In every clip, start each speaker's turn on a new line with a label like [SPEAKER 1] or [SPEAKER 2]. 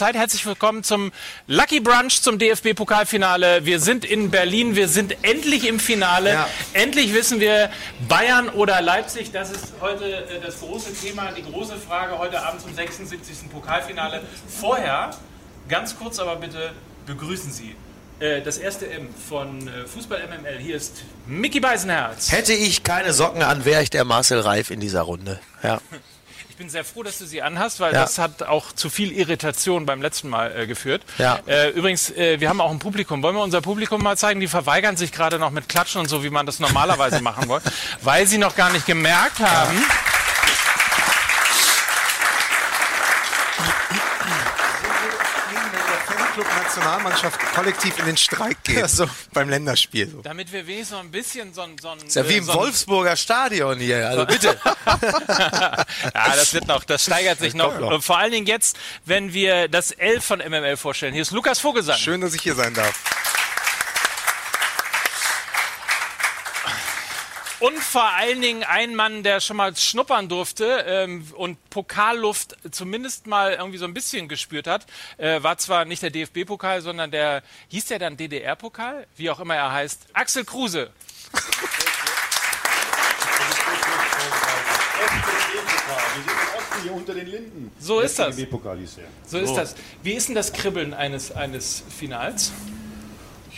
[SPEAKER 1] Zeit. Herzlich willkommen zum Lucky Brunch zum DFB-Pokalfinale. Wir sind in Berlin, wir sind endlich im Finale. Ja. Endlich wissen wir, Bayern oder Leipzig, das ist heute äh, das große Thema, die große Frage heute Abend zum 76. Pokalfinale. Vorher, ganz kurz aber bitte, begrüßen Sie äh, das erste M von äh, Fußball MML. Hier ist Mickey Beisenherz.
[SPEAKER 2] Hätte ich keine Socken an, wäre ich der Marcel Reif in dieser Runde. Ja.
[SPEAKER 1] Ich bin sehr froh, dass du sie anhast, weil ja. das hat auch zu viel Irritation beim letzten Mal äh, geführt. Ja. Äh, übrigens, äh, wir haben auch ein Publikum. Wollen wir unser Publikum mal zeigen? Die verweigern sich gerade noch mit Klatschen und so, wie man das normalerweise machen wollte, weil sie noch gar nicht gemerkt haben. Ja
[SPEAKER 3] Nationalmannschaft kollektiv in den Streik geht so. beim Länderspiel. So.
[SPEAKER 1] Damit wir wenigstens noch ein bisschen so ein... So
[SPEAKER 2] ist ja wie im so Wolfsburger Stadion hier, also bitte.
[SPEAKER 1] ja, das wird noch, das steigert sich noch. noch. Und vor allen Dingen jetzt, wenn wir das L von MML vorstellen. Hier ist Lukas Vogelsang.
[SPEAKER 3] Schön, dass ich hier sein darf.
[SPEAKER 1] Und vor allen Dingen ein Mann, der schon mal schnuppern durfte ähm, und Pokalluft zumindest mal irgendwie so ein bisschen gespürt hat. Äh, war zwar nicht der DFB-Pokal, sondern der, hieß der dann DDR-Pokal? Wie auch immer er heißt. Axel Kruse.
[SPEAKER 4] hier unter den Linden.
[SPEAKER 1] So ist das. So ist das. Wie ist denn das Kribbeln eines, eines Finals?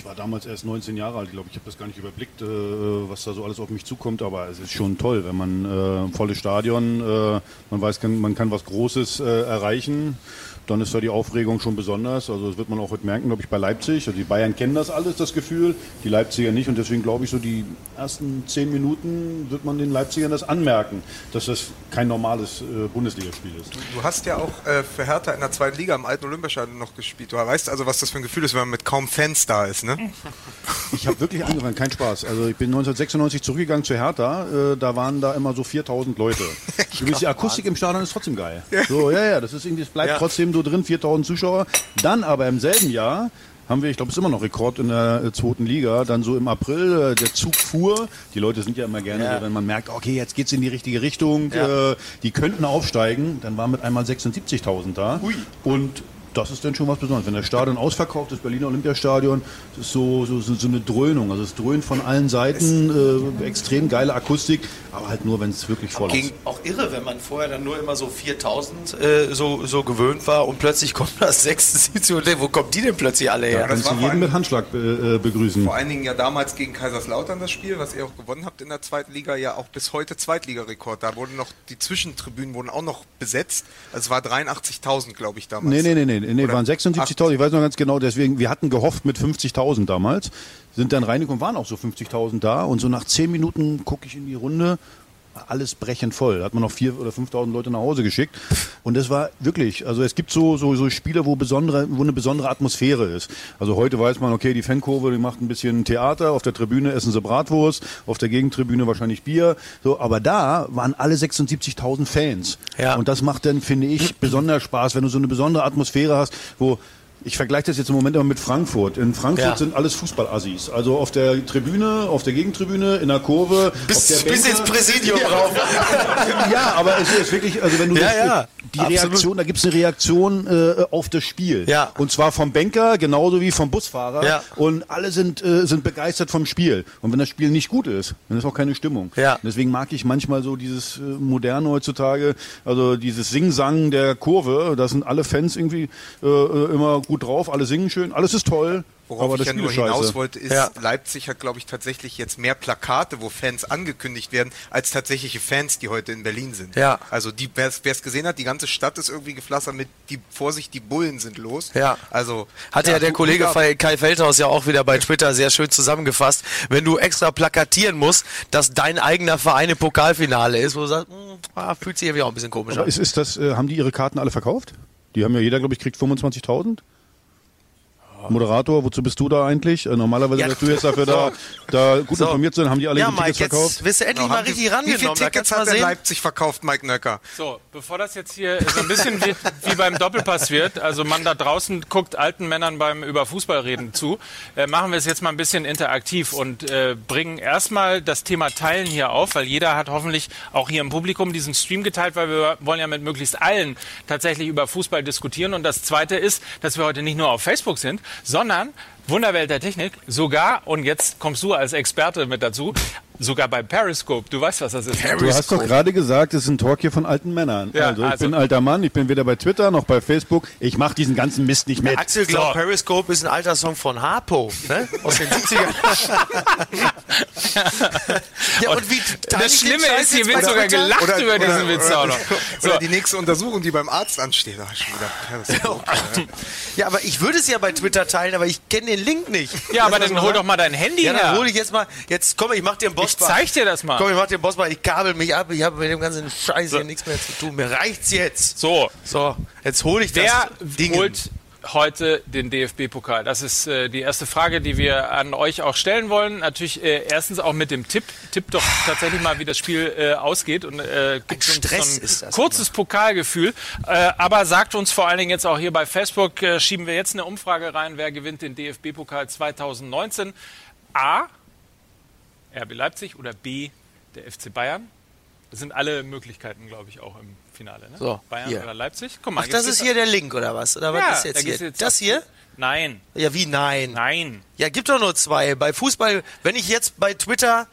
[SPEAKER 4] Ich war damals erst 19 Jahre alt, glaube ich. habe das gar nicht überblickt, äh, was da so alles auf mich zukommt. Aber es ist schon toll, wenn man äh, volles Stadion, äh, man weiß, kann, man kann was Großes äh, erreichen dann ist da die Aufregung schon besonders. Also das wird man auch heute merken, glaube ich, bei Leipzig. Also die Bayern kennen das alles, das Gefühl, die Leipziger nicht. Und deswegen glaube ich, so die ersten zehn Minuten wird man den Leipzigern das anmerken, dass das kein normales äh, Bundesligaspiel ist.
[SPEAKER 3] Du, du, hast ja auch äh, für Hertha in der zweiten Liga im alten Olympiastadion noch gespielt. Du weißt also, was das für ein Gefühl ist, wenn man mit kaum Fans da ist, ne?
[SPEAKER 4] Ich habe wirklich angefangen, kein Spaß. Also ich bin 1996 zurückgegangen zu Hertha. Äh, da waren da immer so 4000 Leute. Übrigens, die Akustik im Stadion ist trotzdem geil. So, ja, ja, das ist irgendwie, es bleibt ja. trotzdem so drin, 4000 Zuschauer. Dann aber im selben Jahr haben wir, ich glaube, es ist immer noch Rekord in der äh, zweiten Liga. Dann so im April, äh, der Zug fuhr. Die Leute sind ja immer gerne ja. so, wenn man merkt, okay, jetzt geht es in die richtige Richtung. Ja. Äh, die könnten aufsteigen. Dann waren mit einmal 76.000 da. Ui. Und das ist dann schon was Besonderes. Wenn das Stadion ausverkauft, das Berliner Olympiastadion, das ist so, so, so, eine Dröhnung. Also es dröhnt von allen Seiten, äh, extrem geile Akustik, aber halt nur, wenn es wirklich voll ist.
[SPEAKER 2] Auch irre, wenn man vorher dann nur immer so 4000 äh, so, so gewöhnt war und plötzlich kommt das 76. Wo kommt die denn plötzlich alle her?
[SPEAKER 4] Da kannst du jeden mit Handschlag be äh, begrüßen.
[SPEAKER 3] Vor allen Dingen ja damals gegen Kaiserslautern das Spiel, was ihr auch gewonnen habt in der zweiten Liga, ja auch bis heute Zweitligarekord. Da wurden noch, die Zwischentribünen wurden auch noch besetzt. Also es war 83.000, glaube ich, damals.
[SPEAKER 4] Nee, nee, nee, nee nee, nee waren 76.000, ich weiß noch ganz genau, deswegen, wir hatten gehofft mit 50.000 damals, sind dann reingekommen, waren auch so 50.000 da und so nach 10 Minuten gucke ich in die Runde alles brechend voll. Da hat man noch vier oder 5.000 Leute nach Hause geschickt. Und das war wirklich, also es gibt so, so, so Spiele, wo, besondere, wo eine besondere Atmosphäre ist. Also heute weiß man, okay, die Fankurve, die macht ein bisschen Theater, auf der Tribüne essen sie Bratwurst, auf der Gegentribüne wahrscheinlich Bier. So, aber da waren alle 76.000 Fans. Ja. Und das macht dann, finde ich, besonders Spaß, wenn du so eine besondere Atmosphäre hast, wo ich vergleiche das jetzt im Moment immer mit Frankfurt. In Frankfurt ja. sind alles Fußballassis. Also auf der Tribüne, auf der Gegentribüne, in der Kurve.
[SPEAKER 2] Bis, bis ins Präsidium ja. rauf.
[SPEAKER 4] ja, aber es ist wirklich, also wenn du ja, ja. die Absolut. Reaktion, da gibt es eine Reaktion äh, auf das Spiel. Ja. Und zwar vom Banker genauso wie vom Busfahrer. Ja. Und alle sind, äh, sind begeistert vom Spiel. Und wenn das Spiel nicht gut ist, dann ist auch keine Stimmung. Ja. Und deswegen mag ich manchmal so dieses äh, moderne heutzutage, also dieses Sing-Sang der Kurve. Da sind alle Fans irgendwie äh, äh immer gut gut drauf, alle singen schön, alles ist toll.
[SPEAKER 3] Worauf aber ich ja nur hinaus wollte, ist, ja. Leipzig hat, glaube ich, tatsächlich jetzt mehr Plakate, wo Fans angekündigt werden, als tatsächliche Fans, die heute in Berlin sind. Ja. Also wer es gesehen hat, die ganze Stadt ist irgendwie geflassert mit die Vorsicht, die Bullen sind los.
[SPEAKER 2] Ja. Also hatte ja, ja der Kollege Kai Feldhaus ja auch wieder bei Twitter sehr schön zusammengefasst. Wenn du extra plakatieren musst, dass dein eigener Verein im Pokalfinale ist, wo du sagst, hm, ah, fühlt sich irgendwie auch ein bisschen komisch aber an.
[SPEAKER 4] Ist, ist das, äh, haben die ihre Karten alle verkauft? Die haben ja jeder, glaube ich, kriegt 25.000. Moderator, wozu bist du da eigentlich? Äh, normalerweise ja, wärst du jetzt dafür so. da, da gut so. informiert sind, haben die alle ja,
[SPEAKER 2] Mike, Tickets verkauft. Jetzt wirst du endlich mal richtig rangenommen.
[SPEAKER 3] Wie viele Tickets hat der Leipzig verkauft, Mike Nöcker?
[SPEAKER 1] So, bevor das jetzt hier so ein bisschen wie, wie beim Doppelpass wird, also man da draußen guckt alten Männern beim über Fußball reden zu, äh, machen wir es jetzt mal ein bisschen interaktiv und äh, bringen erstmal das Thema Teilen hier auf, weil jeder hat hoffentlich auch hier im Publikum diesen Stream geteilt, weil wir wollen ja mit möglichst allen tatsächlich über Fußball diskutieren. Und das Zweite ist, dass wir heute nicht nur auf Facebook sind, sondern Wunderwelt der Technik, sogar, und jetzt kommst du als Experte mit dazu, sogar bei Periscope. Du weißt, was das ist.
[SPEAKER 4] Periscope. Du hast doch gerade gesagt, es ist ein Talk hier von alten Männern. Ja, also, ich also bin ein alter Mann, ich bin weder bei Twitter noch bei Facebook. Ich mache diesen ganzen Mist nicht mit.
[SPEAKER 2] Axel glaubt, so. Periscope ist ein alter Song von Harpo, ne? aus den 70ern.
[SPEAKER 1] ja, und wie das Schlimme ist, hier wird sogar gelacht oder, über diesen Witz auch noch.
[SPEAKER 3] So. Oder die nächste Untersuchung, die beim Arzt ansteht.
[SPEAKER 2] Oh, ja, aber ich würde es ja bei Twitter teilen, aber ich kenne den Link nicht.
[SPEAKER 1] Ja, aber dann hol doch mal dein Handy
[SPEAKER 2] ja,
[SPEAKER 1] her.
[SPEAKER 2] dann hol ich jetzt mal, jetzt komm, ich mach dir einen Boss.
[SPEAKER 1] Ich zeig dir das mal.
[SPEAKER 2] Komm, ich mach dir einen Boss mal, ich kabel mich ab, ich habe mit dem ganzen Scheiß so. hier nichts mehr zu tun. Mir reicht's jetzt.
[SPEAKER 1] So.
[SPEAKER 2] So, jetzt hol ich das
[SPEAKER 1] Wer Ding. holt heute den DFB-Pokal? Das ist äh, die erste Frage, die wir an euch auch stellen wollen. Natürlich äh, erstens auch mit dem Tipp. Tipp doch tatsächlich mal, wie das Spiel äh, ausgeht und äh, gibt uns
[SPEAKER 2] so ein
[SPEAKER 1] kurzes immer. Pokalgefühl. Äh, aber sagt uns vor allen Dingen jetzt auch hier bei Facebook, äh, schieben wir jetzt eine Umfrage rein, wer gewinnt den DFB-Pokal 2019? A. RB Leipzig oder B. Der FC Bayern? Das sind alle Möglichkeiten, glaube ich, auch im Finale. Ne?
[SPEAKER 2] So,
[SPEAKER 1] Bayern
[SPEAKER 2] hier.
[SPEAKER 1] oder Leipzig. Guck mal,
[SPEAKER 2] Ach, das ist hier der Link oder was? Oder
[SPEAKER 1] ja,
[SPEAKER 2] was ist jetzt
[SPEAKER 1] da
[SPEAKER 2] hier?
[SPEAKER 1] Jetzt
[SPEAKER 2] das hier?
[SPEAKER 1] Nein.
[SPEAKER 2] Ja, wie nein?
[SPEAKER 1] Nein.
[SPEAKER 2] Ja, gibt doch nur zwei. Bei Fußball, wenn ich jetzt bei Twitter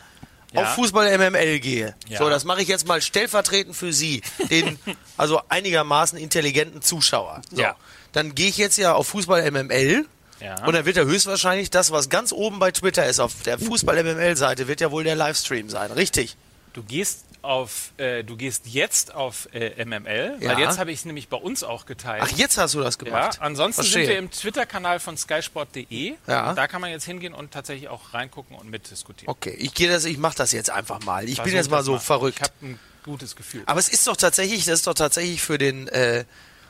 [SPEAKER 2] ja. auf Fußball MML gehe, ja. so, das mache ich jetzt mal stellvertretend für Sie, den also einigermaßen intelligenten Zuschauer. So, ja. Dann gehe ich jetzt ja auf Fußball MML. Ja. Und dann wird ja höchstwahrscheinlich das, was ganz oben bei Twitter ist, auf der Fußball-MML-Seite, wird ja wohl der Livestream sein, richtig?
[SPEAKER 1] Du gehst auf, äh, du gehst jetzt auf äh, MML, ja. weil jetzt habe ich es nämlich bei uns auch geteilt.
[SPEAKER 2] Ach, jetzt hast du das gemacht.
[SPEAKER 1] Ja, ansonsten Verstehe. sind wir im Twitter-Kanal von skysport.de. Ja. Da kann man jetzt hingehen und tatsächlich auch reingucken und mitdiskutieren.
[SPEAKER 2] Okay, ich gehe das, ich mache das jetzt einfach mal. Ich Versuch bin jetzt mal so mal. verrückt.
[SPEAKER 1] Ich habe ein gutes Gefühl.
[SPEAKER 2] Aber es ist doch tatsächlich, das ist doch tatsächlich für den äh,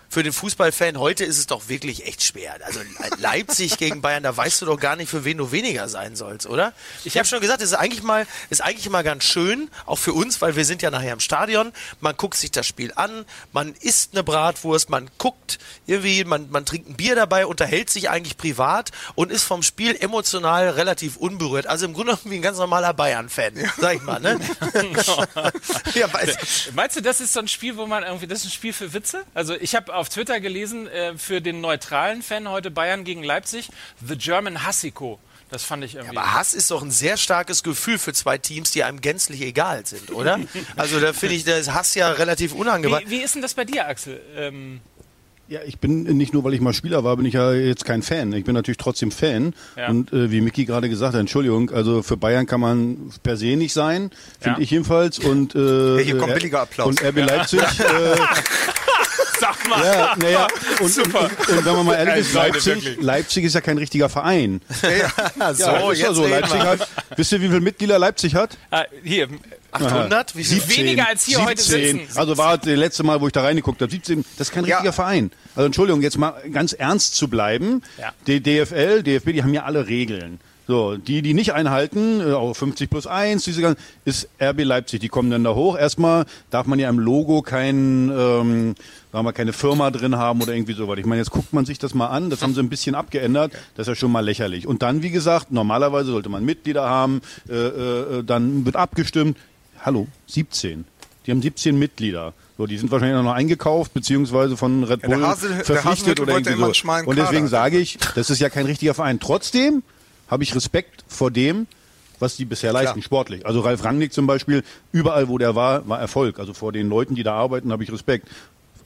[SPEAKER 2] für den Fußballfan heute ist es doch wirklich echt schwer. Also Leipzig gegen Bayern, da weißt du doch gar nicht, für wen du weniger sein sollst, oder? Ich habe schon gesagt, es ist eigentlich mal, ist eigentlich mal ganz schön, auch für uns, weil wir sind ja nachher im Stadion. Man guckt sich das Spiel an, man isst eine Bratwurst, man guckt irgendwie, man, man trinkt ein Bier dabei, unterhält sich eigentlich privat und ist vom Spiel emotional relativ unberührt. Also im Grunde genommen wie ein ganz normaler Bayern-Fan, sag ich mal. Ne?
[SPEAKER 1] ja, Meinst du, das ist so ein Spiel, wo man irgendwie, das ist ein Spiel für Witze? Also ich habe auf Twitter gelesen, äh, für den neutralen Fan heute Bayern gegen Leipzig, The German Hassiko. Das fand ich irgendwie.
[SPEAKER 2] Ja, aber Hass ist doch ein sehr starkes Gefühl für zwei Teams, die einem gänzlich egal sind, oder? also da finde ich das Hass ja relativ unangebracht.
[SPEAKER 1] Wie, wie, ist denn das bei dir, Axel? Ähm
[SPEAKER 4] ja, ich bin nicht nur, weil ich mal Spieler war, bin ich ja jetzt kein Fan. Ich bin natürlich trotzdem Fan. Ja. Und äh, wie Micky gerade gesagt hat, Entschuldigung, also für Bayern kann man per se nicht sein, finde ja. ich jedenfalls. Und äh,
[SPEAKER 3] ja, hier kommt billiger Applaus.
[SPEAKER 4] Und RB Leipzig. Äh,
[SPEAKER 1] mal.
[SPEAKER 4] Ja, naja, und, Super. Und, und, und, wenn man mal ehrlich ist, Leipzig, Leipzig ist ja kein richtiger Verein.
[SPEAKER 2] Ja, so, ja, ist ja so.
[SPEAKER 4] Leipzig hat, wisst ihr, wie viele Mitglieder Leipzig hat?
[SPEAKER 1] Ah, hier,
[SPEAKER 2] 800?
[SPEAKER 1] Wie viel? Weniger als hier 17. heute sitzen.
[SPEAKER 4] Also war das letzte Mal, wo ich da reingeguckt habe. 17, das ist kein richtiger ja. Verein. Also Entschuldigung, jetzt mal ganz ernst zu bleiben. Ja. Die DFL, DFB, die haben ja alle Regeln. So, die, die nicht einhalten, äh, auch 50 plus 1, diese ganzen, ist RB Leipzig. Die kommen dann da hoch. Erstmal darf man ja im Logo kein, ähm, sagen wir, keine Firma drin haben oder irgendwie sowas. Ich meine, jetzt guckt man sich das mal an. Das haben sie ein bisschen abgeändert. Das ist ja schon mal lächerlich. Und dann, wie gesagt, normalerweise sollte man Mitglieder haben. Äh, äh, dann wird abgestimmt. Hallo, 17. Die haben 17 Mitglieder. So, die sind wahrscheinlich noch eingekauft, beziehungsweise von Red Bull ja, Hasel, verpflichtet oder irgendwie so. Und deswegen sage ich, das ist ja kein richtiger Verein. Trotzdem habe ich Respekt vor dem, was die bisher leisten, Klar. sportlich. Also Ralf Rangnick zum Beispiel, überall wo der war, war Erfolg. Also vor den Leuten, die da arbeiten, habe ich Respekt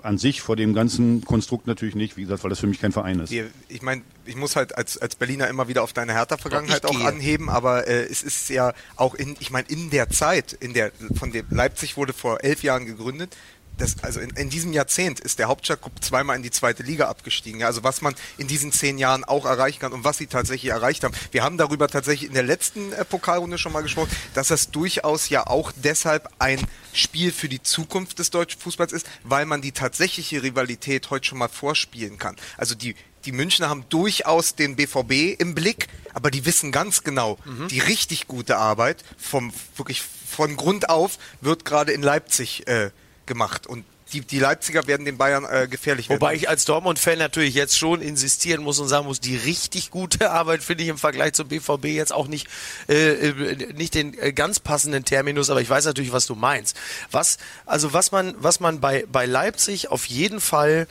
[SPEAKER 4] an sich vor dem ganzen Konstrukt natürlich nicht, wie gesagt, weil das für mich kein Verein ist.
[SPEAKER 3] Ich meine, ich muss halt als, als Berliner immer wieder auf deine Hertha-Vergangenheit auch anheben, aber äh, es ist ja auch in, ich meine, in der Zeit, in der, von dem Leipzig wurde vor elf Jahren gegründet, das, also in, in, diesem Jahrzehnt ist der Hauptstadtclub zweimal in die zweite Liga abgestiegen. Ja, also was man in diesen zehn Jahren auch erreichen kann und was sie tatsächlich erreicht haben. Wir haben darüber tatsächlich in der letzten äh, Pokalrunde schon mal gesprochen, dass das durchaus ja auch deshalb ein Spiel für die Zukunft des deutschen Fußballs ist, weil man die tatsächliche Rivalität heute schon mal vorspielen kann. Also die die Münchner haben durchaus den BVB im Blick, aber die wissen ganz genau, mhm. die richtig gute Arbeit vom wirklich von Grund auf wird gerade in Leipzig äh, gemacht und die, die Leipziger werden den Bayern äh, gefährlich
[SPEAKER 2] werden. Wobei ich als Dortmund-Fan natürlich jetzt schon insistieren muss und sagen muss, die richtig gute Arbeit finde ich im Vergleich zum BVB jetzt auch nicht, äh, äh, nicht den äh, ganz passenden Terminus, aber ich weiß natürlich, was du meinst. Was, also was man, was man bei, bei Leipzig auf jeden Fall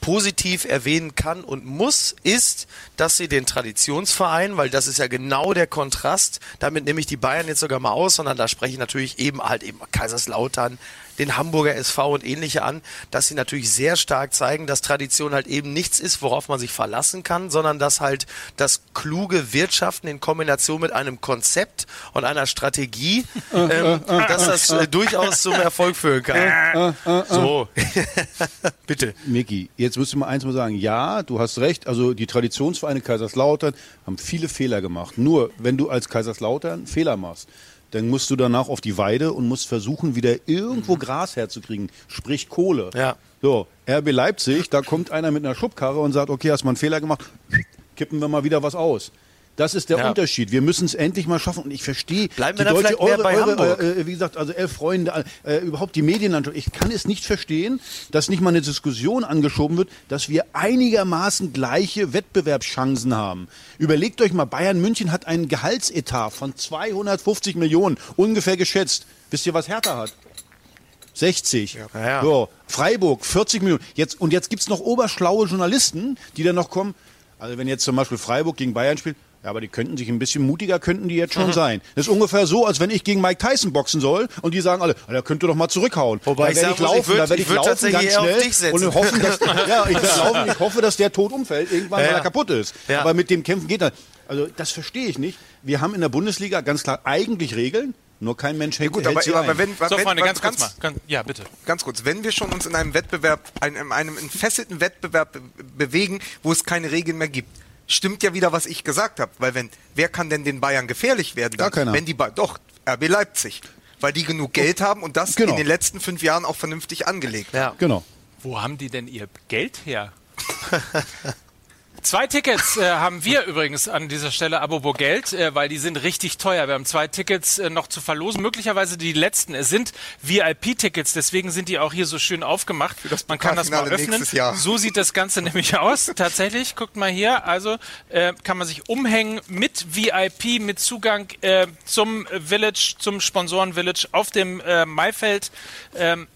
[SPEAKER 2] positiv erwähnen kann und muss, ist, dass sie den Traditionsverein, weil das ist ja genau der Kontrast, damit nehme ich die Bayern jetzt sogar mal aus, sondern da spreche ich natürlich eben halt eben Kaiserslautern, den Hamburger SV und ähnliche an, dass sie natürlich sehr stark zeigen, dass Tradition halt eben nichts ist, worauf man sich verlassen kann, sondern dass halt das kluge Wirtschaften in Kombination mit einem Konzept und einer Strategie, ähm, dass das äh, durchaus zum Erfolg führen kann. So, bitte.
[SPEAKER 4] Miki, jetzt müsste man eins mal sagen. Ja, du hast recht. Also die Traditionsvereine Kaiserslautern haben viele Fehler gemacht. Nur, wenn du als Kaiserslautern Fehler machst, dann musst du danach auf die Weide und musst versuchen, wieder irgendwo mhm. Gras herzukriegen, sprich Kohle.
[SPEAKER 2] Ja.
[SPEAKER 4] So, RB Leipzig, da kommt einer mit einer Schubkarre und sagt, okay, hast mal einen Fehler gemacht, kippen wir mal wieder was aus. Das ist der ja. Unterschied. Wir müssen es endlich mal schaffen. Und ich verstehe
[SPEAKER 2] Bleiben wir die Deutsche, eure, bei eure, Hamburg.
[SPEAKER 4] Äh, wie gesagt, also elf Freunde, äh, überhaupt die Medienlandschaft. Ich kann es nicht verstehen, dass nicht mal eine Diskussion angeschoben wird, dass wir einigermaßen gleiche Wettbewerbschancen haben. Überlegt euch mal, Bayern München hat einen Gehaltsetat von 250 Millionen, ungefähr geschätzt. Wisst ihr, was Hertha hat? 60. Ja. Ja. So, Freiburg 40 Millionen. Jetzt, und jetzt gibt es noch oberschlaue Journalisten, die dann noch kommen. Also wenn jetzt zum Beispiel Freiburg gegen Bayern spielt, ja, aber die könnten sich ein bisschen mutiger, könnten die jetzt schon mhm. sein. Das ist ungefähr so, als wenn ich gegen Mike Tyson boxen soll und die sagen alle, da könnt ihr doch mal zurückhauen.
[SPEAKER 2] Wobei da werde ich, laufen, ich würd, da werde ich, ich laufen ganz schnell
[SPEAKER 4] und hoffen, dass, ja, ich werde laufen, ich hoffe, dass der tot umfällt, irgendwann, ja. weil er kaputt ist. Ja. Aber mit dem Kämpfen geht das. Also das verstehe ich nicht. Wir haben in der Bundesliga ganz klar eigentlich Regeln. Nur kein Mensch hält, ja, gut, aber,
[SPEAKER 3] hält aber wenn, so, wenn,
[SPEAKER 1] Freunde, ganz, ganz kurz mal. ja, bitte.
[SPEAKER 3] Ganz kurz. Wenn wir schon uns in einem Wettbewerb, einem, einem entfesselten Wettbewerb bewegen, wo es keine Regeln mehr gibt, stimmt ja wieder, was ich gesagt habe. Weil wenn, wer kann denn den Bayern gefährlich werden?
[SPEAKER 4] Dann? Gar keiner.
[SPEAKER 3] Wenn die ba doch, RB Leipzig. Weil die genug Geld haben und das genau. in den letzten fünf Jahren auch vernünftig angelegt.
[SPEAKER 4] Ja, genau.
[SPEAKER 1] Wo haben die denn ihr Geld her? Zwei Tickets äh, haben wir übrigens an dieser Stelle, Abobo Geld, äh, weil die sind richtig teuer. Wir haben zwei Tickets äh, noch zu verlosen, möglicherweise die letzten. Es sind VIP-Tickets, deswegen sind die auch hier so schön aufgemacht. Man kann das mal öffnen. So sieht das Ganze nämlich aus. Tatsächlich, guckt mal hier. Also äh, kann man sich umhängen mit VIP, mit Zugang äh, zum Village, zum Sponsoren-Village auf dem äh, Maifeld. Ähm,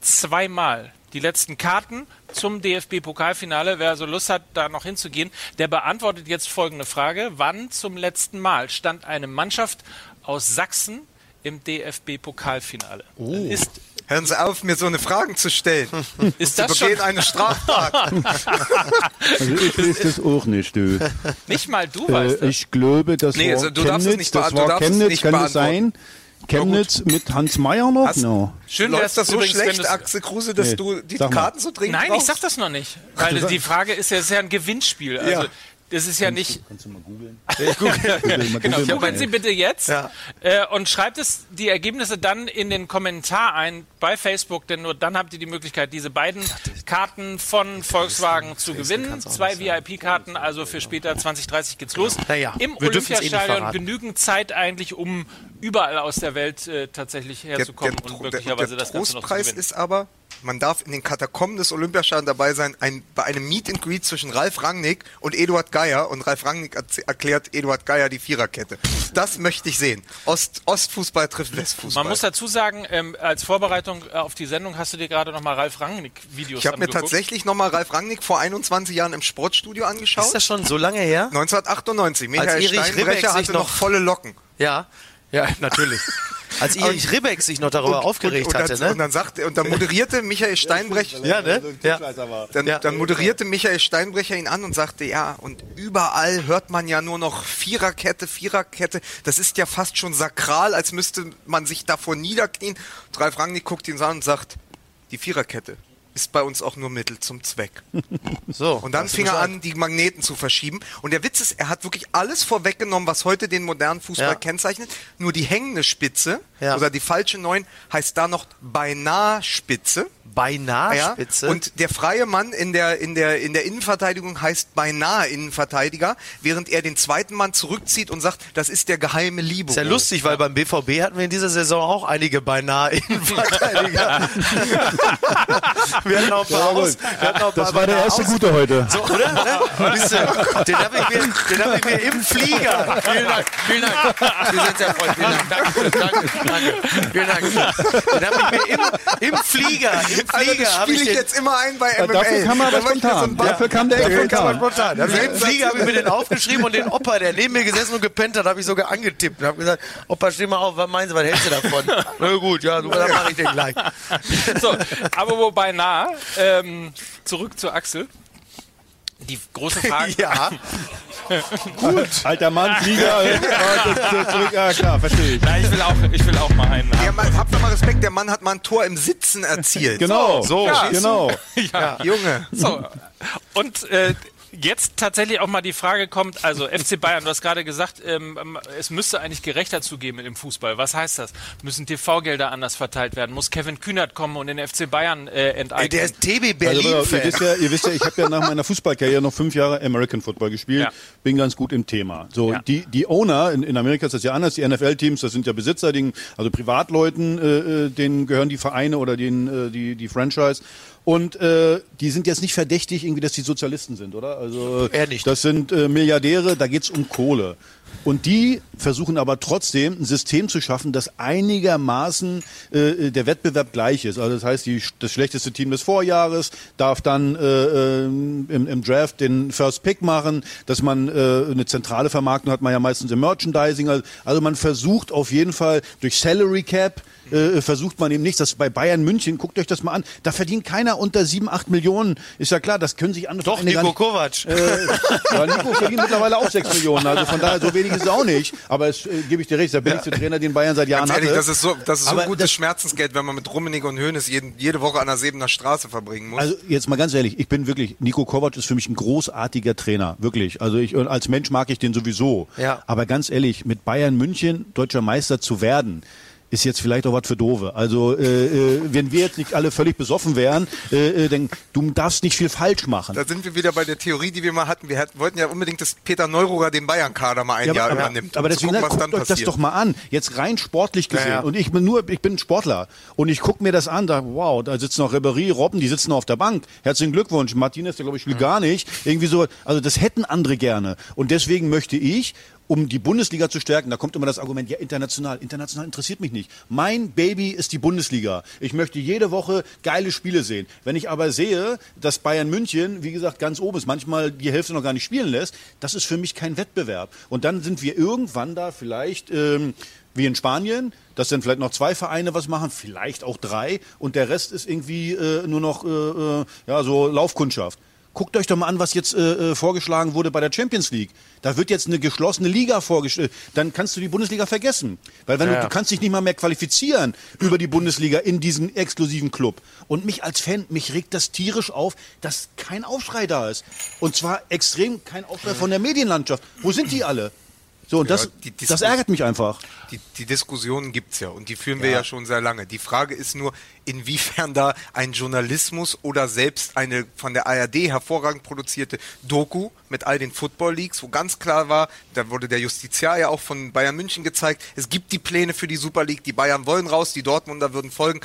[SPEAKER 1] zweimal die letzten Karten zum DFB-Pokalfinale. Wer so Lust hat, da noch hinzugehen, der beantwortet jetzt folgende Frage. Wann zum letzten Mal stand eine Mannschaft aus Sachsen im DFB-Pokalfinale?
[SPEAKER 3] Oh. Ist Hören Sie auf, mir so eine Fragen zu stellen.
[SPEAKER 1] Ist das schon
[SPEAKER 3] eine Straftat?
[SPEAKER 4] also ich weiß das auch nicht, du.
[SPEAKER 1] Nicht mal du äh, weißt
[SPEAKER 4] das. Ich glaube, das nee, war also du Chemnitz, nicht das war Chemnitz, kann es sein? Chemnitz mit Hans Meyer noch? Hast, no.
[SPEAKER 3] Schön wäre das so übrigens, schlecht, Axel Kruse, dass nee, du die Karten so dringend
[SPEAKER 1] Nein, brauchst? ich sag das noch nicht. Weil die Frage ist ja, ist ja ein Gewinnspiel. Also, ja. Das ist ja
[SPEAKER 4] kannst
[SPEAKER 1] nicht.
[SPEAKER 4] Du, kannst du mal googeln?
[SPEAKER 1] Ich google, genau, googeln Sie bitte jetzt ja. äh, und schreibt es die Ergebnisse dann in den Kommentar ein bei Facebook, denn nur dann habt ihr die Möglichkeit, diese beiden Karten von Volkswagen zu gewinnen. Zwei VIP-Karten, also für später 2030 geht's los.
[SPEAKER 2] Ja,
[SPEAKER 1] Im eh Olympiastadion eh genügend Zeit eigentlich, um überall aus der Welt äh, tatsächlich herzukommen
[SPEAKER 3] der, der, und möglicherweise der, der das Ganze noch zu gewinnen. ist aber man darf in den Katakomben des Olympiastadions dabei sein, ein, bei einem Meet and Greet zwischen Ralf Rangnick und Eduard Geier und Ralf Rangnick erklärt Eduard Geier die Viererkette. Das möchte ich sehen. Ost, Ostfußball trifft Westfußball.
[SPEAKER 1] Man muss dazu sagen, ähm, als Vorbereitung auf die Sendung hast du dir gerade nochmal Ralf Rangnick Videos
[SPEAKER 3] Ich habe mir tatsächlich nochmal Ralf Rangnick vor 21 Jahren im Sportstudio angeschaut.
[SPEAKER 2] Ist das schon so lange her?
[SPEAKER 3] 1998. Michael Steinbrecher hatte noch volle Locken.
[SPEAKER 2] Ja, ja, natürlich. Als Erich Ribbeck sich noch darüber und, aufgeregt und, und, hatte,
[SPEAKER 3] ne? Und dann sagte, und dann moderierte Michael Steinbrecher.
[SPEAKER 2] ja, ne? Ja.
[SPEAKER 3] Dann, dann moderierte Michael Steinbrecher ihn an und sagte, ja, und überall hört man ja nur noch Viererkette, Viererkette. Das ist ja fast schon sakral, als müsste man sich davor niederknien. Und Ralf Rangnick guckt ihn an und sagt, die Viererkette ist bei uns auch nur Mittel zum Zweck. So. Und dann fing er an, die Magneten zu verschieben. Und der Witz ist, er hat wirklich alles vorweggenommen, was heute den modernen Fußball ja. kennzeichnet. Nur die hängende Spitze ja. oder die falsche 9 heißt da noch beinahe Spitze.
[SPEAKER 2] Beinahe ja, Spitze.
[SPEAKER 3] Und der freie Mann in der, in, der, in der Innenverteidigung heißt beinahe Innenverteidiger, während er den zweiten Mann zurückzieht und sagt, das ist der geheime Liebe.
[SPEAKER 2] Ist ja lustig, weil beim BVB hatten wir in dieser Saison auch einige beinahe Innenverteidiger.
[SPEAKER 4] wir hatten auch ein paar, aus, auch Das war der erste aus. gute heute.
[SPEAKER 2] So, oder? oder? Den habe ich, mir, hab ich mir im Flieger. Vielen Dank. Vielen Dank. Sie sind sehr freundlich. Vielen Dank. Danke. Danke. danke. Vielen Dank. Den habe ich mir im, im Flieger, im
[SPEAKER 3] also Flieger also spiele ich, ich jetzt immer ein bei MMA.
[SPEAKER 4] Dafür kam er aber spontan.
[SPEAKER 2] So dafür kam der dafür kam spontan. Also Im Flieger habe ich mir den aufgeschrieben und den Opa, der neben mir gesessen und gepennt hat, habe ich sogar angetippt und habe gesagt, Opa, steh mal auf, was meinen Sie, was hältst du davon? Na gut, ja, dann mache ich den gleich.
[SPEAKER 1] So, aber wobei ähm, zurück zu Axel. Die große Frage.
[SPEAKER 2] ja.
[SPEAKER 4] Gut. Alter Mann, Flieger. zurück. Ja, klar, verstehe ich.
[SPEAKER 1] Na, ich will auch, ich will auch mal einen.
[SPEAKER 3] Ja, man, habt doch mal Respekt, der Mann hat mal ein Tor im Sitzen erzielt.
[SPEAKER 4] Genau. So, ja, genau.
[SPEAKER 3] Ja. ja. Junge.
[SPEAKER 1] So. Und äh, jetzt tatsächlich auch mal die Frage kommt, also FC Bayern, du hast gerade gesagt, ähm, es müsste eigentlich gerechter zugehen im Fußball. Was heißt das? Müssen TV-Gelder anders verteilt werden? Muss Kevin Kühnert kommen und den FC Bayern äh, enteignen?
[SPEAKER 2] Der ist TB Berlin.
[SPEAKER 4] Also, ihr, wisst ja, ihr wisst ja, ich habe ja nach meiner Fußballkarriere noch fünf Jahre American Football gespielt, ja. bin ganz gut im Thema. So, ja. die, die Owner, in, in Amerika ist das ja anders, die NFL-Teams, das sind ja Besitzer, die, also Privatleuten, äh, äh, denen gehören die Vereine oder denen, äh, die, die Franchise. Und äh, die sind jetzt nicht verdächtig, irgendwie, dass die Sozialisten sind, oder? Also
[SPEAKER 2] Eher nicht.
[SPEAKER 4] das sind äh, Milliardäre, da geht's um Kohle. Und die versuchen aber trotzdem ein System zu schaffen, das einigermaßen äh, der Wettbewerb gleich ist. Also das heißt, die, das schlechteste Team des Vorjahres darf dann äh, äh im, im Draft den First Pick machen, dass man äh, eine zentrale Vermarktung hat man ja meistens im Merchandising. Also man versucht auf jeden Fall durch Salary Cap äh, versucht man eben nichts. Das bei Bayern München, guckt euch das mal an, da verdient keiner unter 7, 8 Millionen. Ist ja klar, das können sich andere
[SPEAKER 2] Doch, Nico nicht, Kovac. Äh,
[SPEAKER 4] aber Nico verdient mittlerweile auch 6 Millionen. Also von daher, so wenig ist es auch nicht. Aber es äh, gebe ich dir recht, der billigste ja. Trainer, den Bayern seit Jahren Ganz ehrlich, hatte.
[SPEAKER 3] Das ist so, das ist so gutes das, Schmerzensgeld, wenn man mit Rummenigge und Hönes jeden, jede Woche an der Sebener Straße verbringen muss.
[SPEAKER 4] Also jetzt mal ganz ehrlich, ich bin wirklich, Nico Kovac ist für mich ein großartiger Trainer, wirklich. Also ich, als Mensch mag ich den sowieso.
[SPEAKER 2] Ja.
[SPEAKER 4] Aber ganz ehrlich, mit Bayern München deutscher Meister zu werden, ist jetzt vielleicht auch was für Dove. Also äh, äh, wenn wir jetzt nicht alle völlig besoffen wären, äh, äh, dann du darfst nicht viel falsch machen.
[SPEAKER 3] Da sind wir wieder bei der Theorie, die wir mal hatten. Wir hatten, wollten ja unbedingt, dass Peter Neururer den Bayern-Kader mal ein ja, Jahr
[SPEAKER 4] aber,
[SPEAKER 3] übernimmt.
[SPEAKER 4] Aber deswegen gucken, guckt euch das doch mal an. Jetzt rein sportlich gesehen. Ja, ja. Und ich bin nur, ich bin Sportler und ich gucke mir das an. Da, wow, da sitzen noch Ribery, Robben, die sitzen noch auf der Bank. Herzlichen Glückwunsch. Martinez, der glaube ich spielt mhm. gar nicht. Irgendwie so. Also das hätten andere gerne. Und deswegen möchte ich um die Bundesliga zu stärken. Da kommt immer das Argument, ja, international. International interessiert mich nicht. Mein Baby ist die Bundesliga. Ich möchte jede Woche geile Spiele sehen. Wenn ich aber sehe, dass Bayern München, wie gesagt, ganz oben ist, manchmal die Hälfte noch gar nicht spielen lässt, das ist für mich kein Wettbewerb. Und dann sind wir irgendwann da vielleicht, ähm, wie in Spanien, dass dann vielleicht noch zwei Vereine was machen, vielleicht auch drei und der Rest ist irgendwie äh, nur noch äh, äh ja so Laufkundschaft. Guckt euch doch mal an, was jetzt äh, äh, vorgeschlagen wurde bei der Champions League. Da wird jetzt eine geschlossene Liga vorgestellt. Dann kannst du die Bundesliga vergessen. Weil wenn ja, du, du kannst dich nicht mal mehr qualifizieren über die Bundesliga in diesen exklusiven Club. Und mich als Fan, mich regt das tierisch auf, dass kein Aufschrei da ist. Und zwar extrem kein Aufschrei von der Medienlandschaft. Wo sind die alle? So, und das, ja, das ärgert mich einfach.
[SPEAKER 3] Die, die Diskussionen gibt es ja und die führen ja. wir ja schon sehr lange. Die Frage ist nur, inwiefern da ein Journalismus oder selbst eine von der ARD hervorragend produzierte Doku mit all den Football Leagues, wo ganz klar war, da wurde der Justiziar ja auch von Bayern München gezeigt, es gibt die Pläne für die Super League, die Bayern wollen raus, die Dortmunder würden folgen.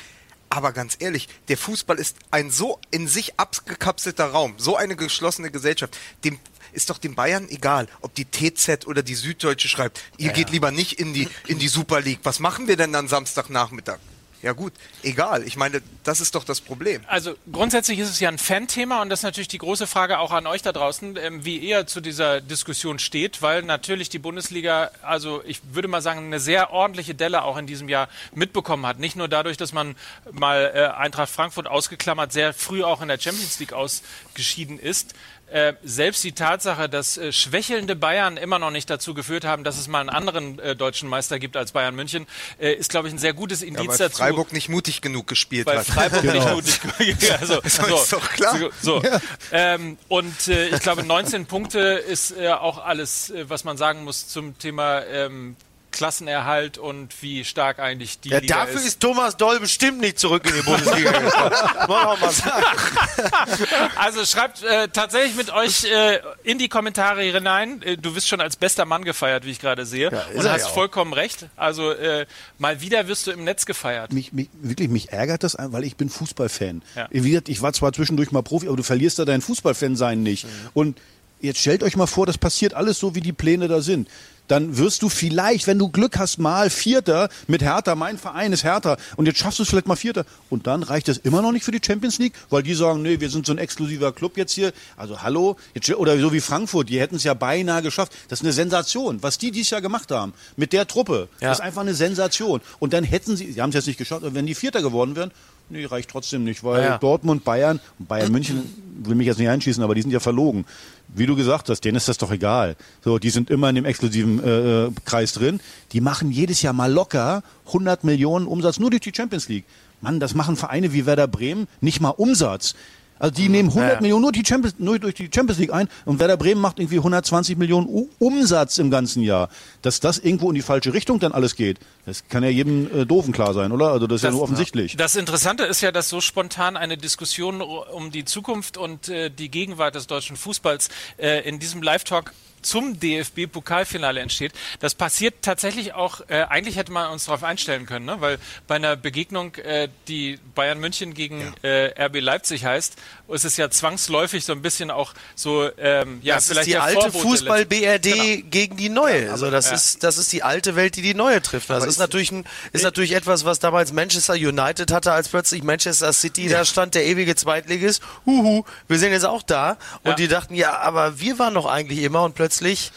[SPEAKER 3] Aber ganz ehrlich, der Fußball ist ein so in sich abgekapselter Raum, so eine geschlossene Gesellschaft. Dem ist doch den Bayern egal, ob die TZ oder die Süddeutsche schreibt. Ihr ja, geht lieber nicht in die, in die Super League. Was machen wir denn dann Samstagnachmittag? Ja gut, egal. Ich meine, das ist doch das Problem.
[SPEAKER 1] Also grundsätzlich ist es ja ein Fan-Thema und das ist natürlich die große Frage auch an euch da draußen, ähm, wie ihr zu dieser Diskussion steht, weil natürlich die Bundesliga, also ich würde mal sagen, eine sehr ordentliche Delle auch in diesem Jahr mitbekommen hat. Nicht nur dadurch, dass man mal äh, Eintracht Frankfurt ausgeklammert, sehr früh auch in der Champions League ausgeschieden ist, äh, selbst die Tatsache, dass äh, schwächelnde Bayern immer noch nicht dazu geführt haben, dass es mal einen anderen äh, deutschen Meister gibt als Bayern München, äh, ist, glaube ich, ein sehr gutes Indiz ja, weil dazu.
[SPEAKER 3] Freiburg nicht mutig genug gespielt
[SPEAKER 1] weil
[SPEAKER 3] hat.
[SPEAKER 1] Freiburg genau. nicht mutig genug. also,
[SPEAKER 3] so, ist doch klar.
[SPEAKER 1] So, ja. ähm, und äh, ich glaube, 19 Punkte ist auch alles, was man sagen muss zum Thema ähm, Klassenerhalt und wie stark eigentlich die
[SPEAKER 2] ja,
[SPEAKER 1] Liga
[SPEAKER 2] dafür ist. ist Thomas Doll bestimmt nicht zurück in die Bundesliga gekommen. mal sagen.
[SPEAKER 1] Also schreibt äh, tatsächlich mit euch äh, in die Kommentare hinein. Äh, du wirst schon als bester Mann gefeiert, wie ich gerade sehe. Ja, und hast ja vollkommen recht. Also äh, mal wieder wirst du im Netz gefeiert.
[SPEAKER 4] Mich, mich, wirklich, mich ärgert das, weil ich bin Fußballfan. Ja. Ich war zwar zwischendurch mal Profi, aber du verlierst da dein Fußballfan sein nicht. Mhm. Und jetzt stellt euch mal vor, das passiert alles so, wie die Pläne da sind dann wirst du vielleicht, wenn du Glück hast, mal Vierter mit Hertha. Mein Verein ist Hertha. Und jetzt schaffst du es vielleicht mal Vierter. Und dann reicht das immer noch nicht für die Champions League, weil die sagen, nee, wir sind so ein exklusiver Club jetzt hier. Also hallo, jetzt, oder so wie Frankfurt, die hätten es ja beinahe geschafft. Das ist eine Sensation, was die dieses Jahr gemacht haben mit der Truppe. Ja. Das ist einfach eine Sensation. Und dann hätten sie, sie haben es jetzt nicht geschafft, wenn die Vierter geworden wären, Nee, reicht trotzdem nicht, weil ja. Dortmund, Bayern, Bayern München will mich jetzt nicht einschießen, aber die sind ja verlogen. Wie du gesagt hast, denen ist das doch egal. So, die sind immer in dem exklusiven äh, äh Kreis drin. Die machen jedes Jahr mal locker 100 Millionen Umsatz nur durch die Champions League. Mann, das machen Vereine wie Werder Bremen nicht mal Umsatz. Also die nehmen 100 ja. Millionen nur, die Champions, nur durch die Champions League ein und Werder Bremen macht irgendwie 120 Millionen U Umsatz im ganzen Jahr. Dass das irgendwo in die falsche Richtung dann alles geht, das kann ja jedem äh, Doofen klar sein, oder? Also das ist das, ja nur offensichtlich.
[SPEAKER 1] Das Interessante ist ja, dass so spontan eine Diskussion um die Zukunft und äh, die Gegenwart des deutschen Fußballs äh, in diesem Live-Talk zum DFB-Pokalfinale entsteht. Das passiert tatsächlich auch, äh, eigentlich hätte man uns darauf einstellen können, ne? weil bei einer Begegnung, äh, die Bayern München gegen ja. äh, RB Leipzig heißt, ist es ja zwangsläufig so ein bisschen auch so, ähm, ja,
[SPEAKER 2] das
[SPEAKER 1] vielleicht
[SPEAKER 2] ist die alte Fußball-BRD genau. gegen die neue. Ja, also das ja. ist, das ist die alte Welt, die die neue trifft. Das ist, ist natürlich ein, ist natürlich etwas, was damals Manchester United hatte, als plötzlich Manchester City da stand, der ewige Zweitligist. Huhu, wir sind jetzt auch da. Und die dachten, ja, aber wir waren doch eigentlich immer und plötzlich plötzlich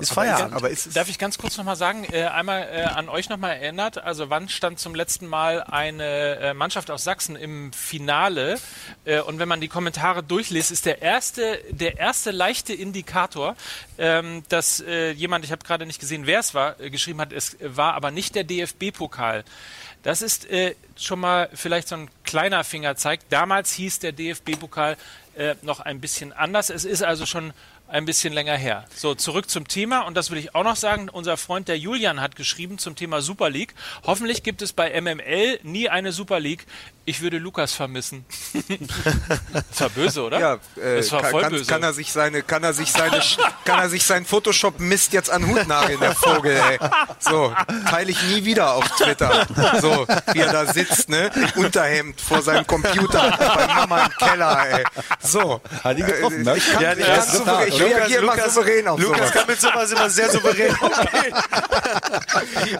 [SPEAKER 2] ist Feierabend.
[SPEAKER 1] Aber ist Darf ich ganz kurz nochmal sagen, äh, einmal äh, an euch nochmal erinnert, also wann stand zum letzten Mal eine äh, Mannschaft aus Sachsen im Finale? Und wenn man die Kommentare durchliest, ist der erste, der erste leichte Indikator, ähm, dass jemand, ich habe gerade nicht gesehen, wer es war, geschrieben hat, es war aber nicht der DFB-Pokal. Das ist schon mal vielleicht so ein kleiner Fingerzeig. Damals hieß der DFB-Pokal noch ein bisschen anders. Es ist also schon ein bisschen länger her. So, zurück zum Thema. Und das will ich auch noch sagen. Unser Freund der Julian hat geschrieben zum Thema Super League. Hoffentlich gibt es bei MML nie eine Super League. Ich würde Lukas vermissen. das war böse, oder?
[SPEAKER 3] Ja, äh, das war kann, voll kann, böse. Kann er sich seine, kann er sich seine, kann er sich seinen Photoshop Mist jetzt an Hut nageln, der Vogel, ey. So, teile ich nie wieder auf Twitter. So, wie er da sitzt, ne? Unterhemd vor seinem Computer bei Mama im Keller, ey. So.
[SPEAKER 4] Hat ihn getroffen, ne?
[SPEAKER 3] Ich kann, ja, ich kann souverän, ich reagiere immer souverän auf
[SPEAKER 2] Lukas sowas. kann mit sowas immer sehr souverän umgehen.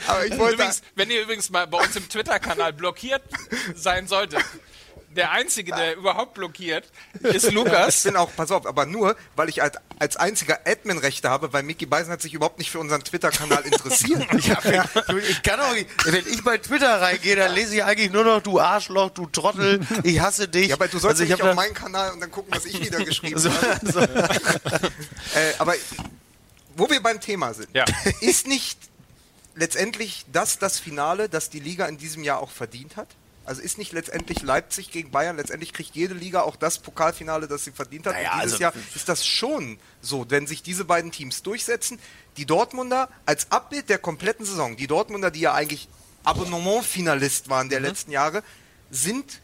[SPEAKER 1] Aber ich wollte übrigens, wenn ihr übrigens mal bei uns im Twitter-Kanal blockiert sein sollte, der Einzige, der überhaupt blockiert, ist Lukas.
[SPEAKER 3] Ich bin auch, pass auf, aber nur, weil ich als, als einziger Admin-Rechte habe, weil Mickey Beisen hat sich überhaupt nicht für unseren Twitter-Kanal interessiert.
[SPEAKER 2] ich, hab, ich kann auch nicht, wenn ich bei Twitter reingehe, dann lese ich eigentlich nur noch, du Arschloch, du Trottel, ich hasse dich.
[SPEAKER 3] Ja, aber du sollst also nicht auf meinen Kanal und dann gucken, was ich wieder geschrieben so, habe. So. äh, aber wo wir beim Thema sind, ja. ist nicht letztendlich das das Finale, das die Liga in diesem Jahr auch verdient hat? Also ist nicht letztendlich Leipzig gegen Bayern, letztendlich kriegt jede Liga auch das Pokalfinale, das sie verdient hat. Naja, und dieses also Jahr ist das schon so, wenn sich diese beiden Teams durchsetzen. Die Dortmunder als Abbild der kompletten Saison, die Dortmunder, die ja eigentlich Abonnement-Finalist waren der mhm. letzten Jahre, sind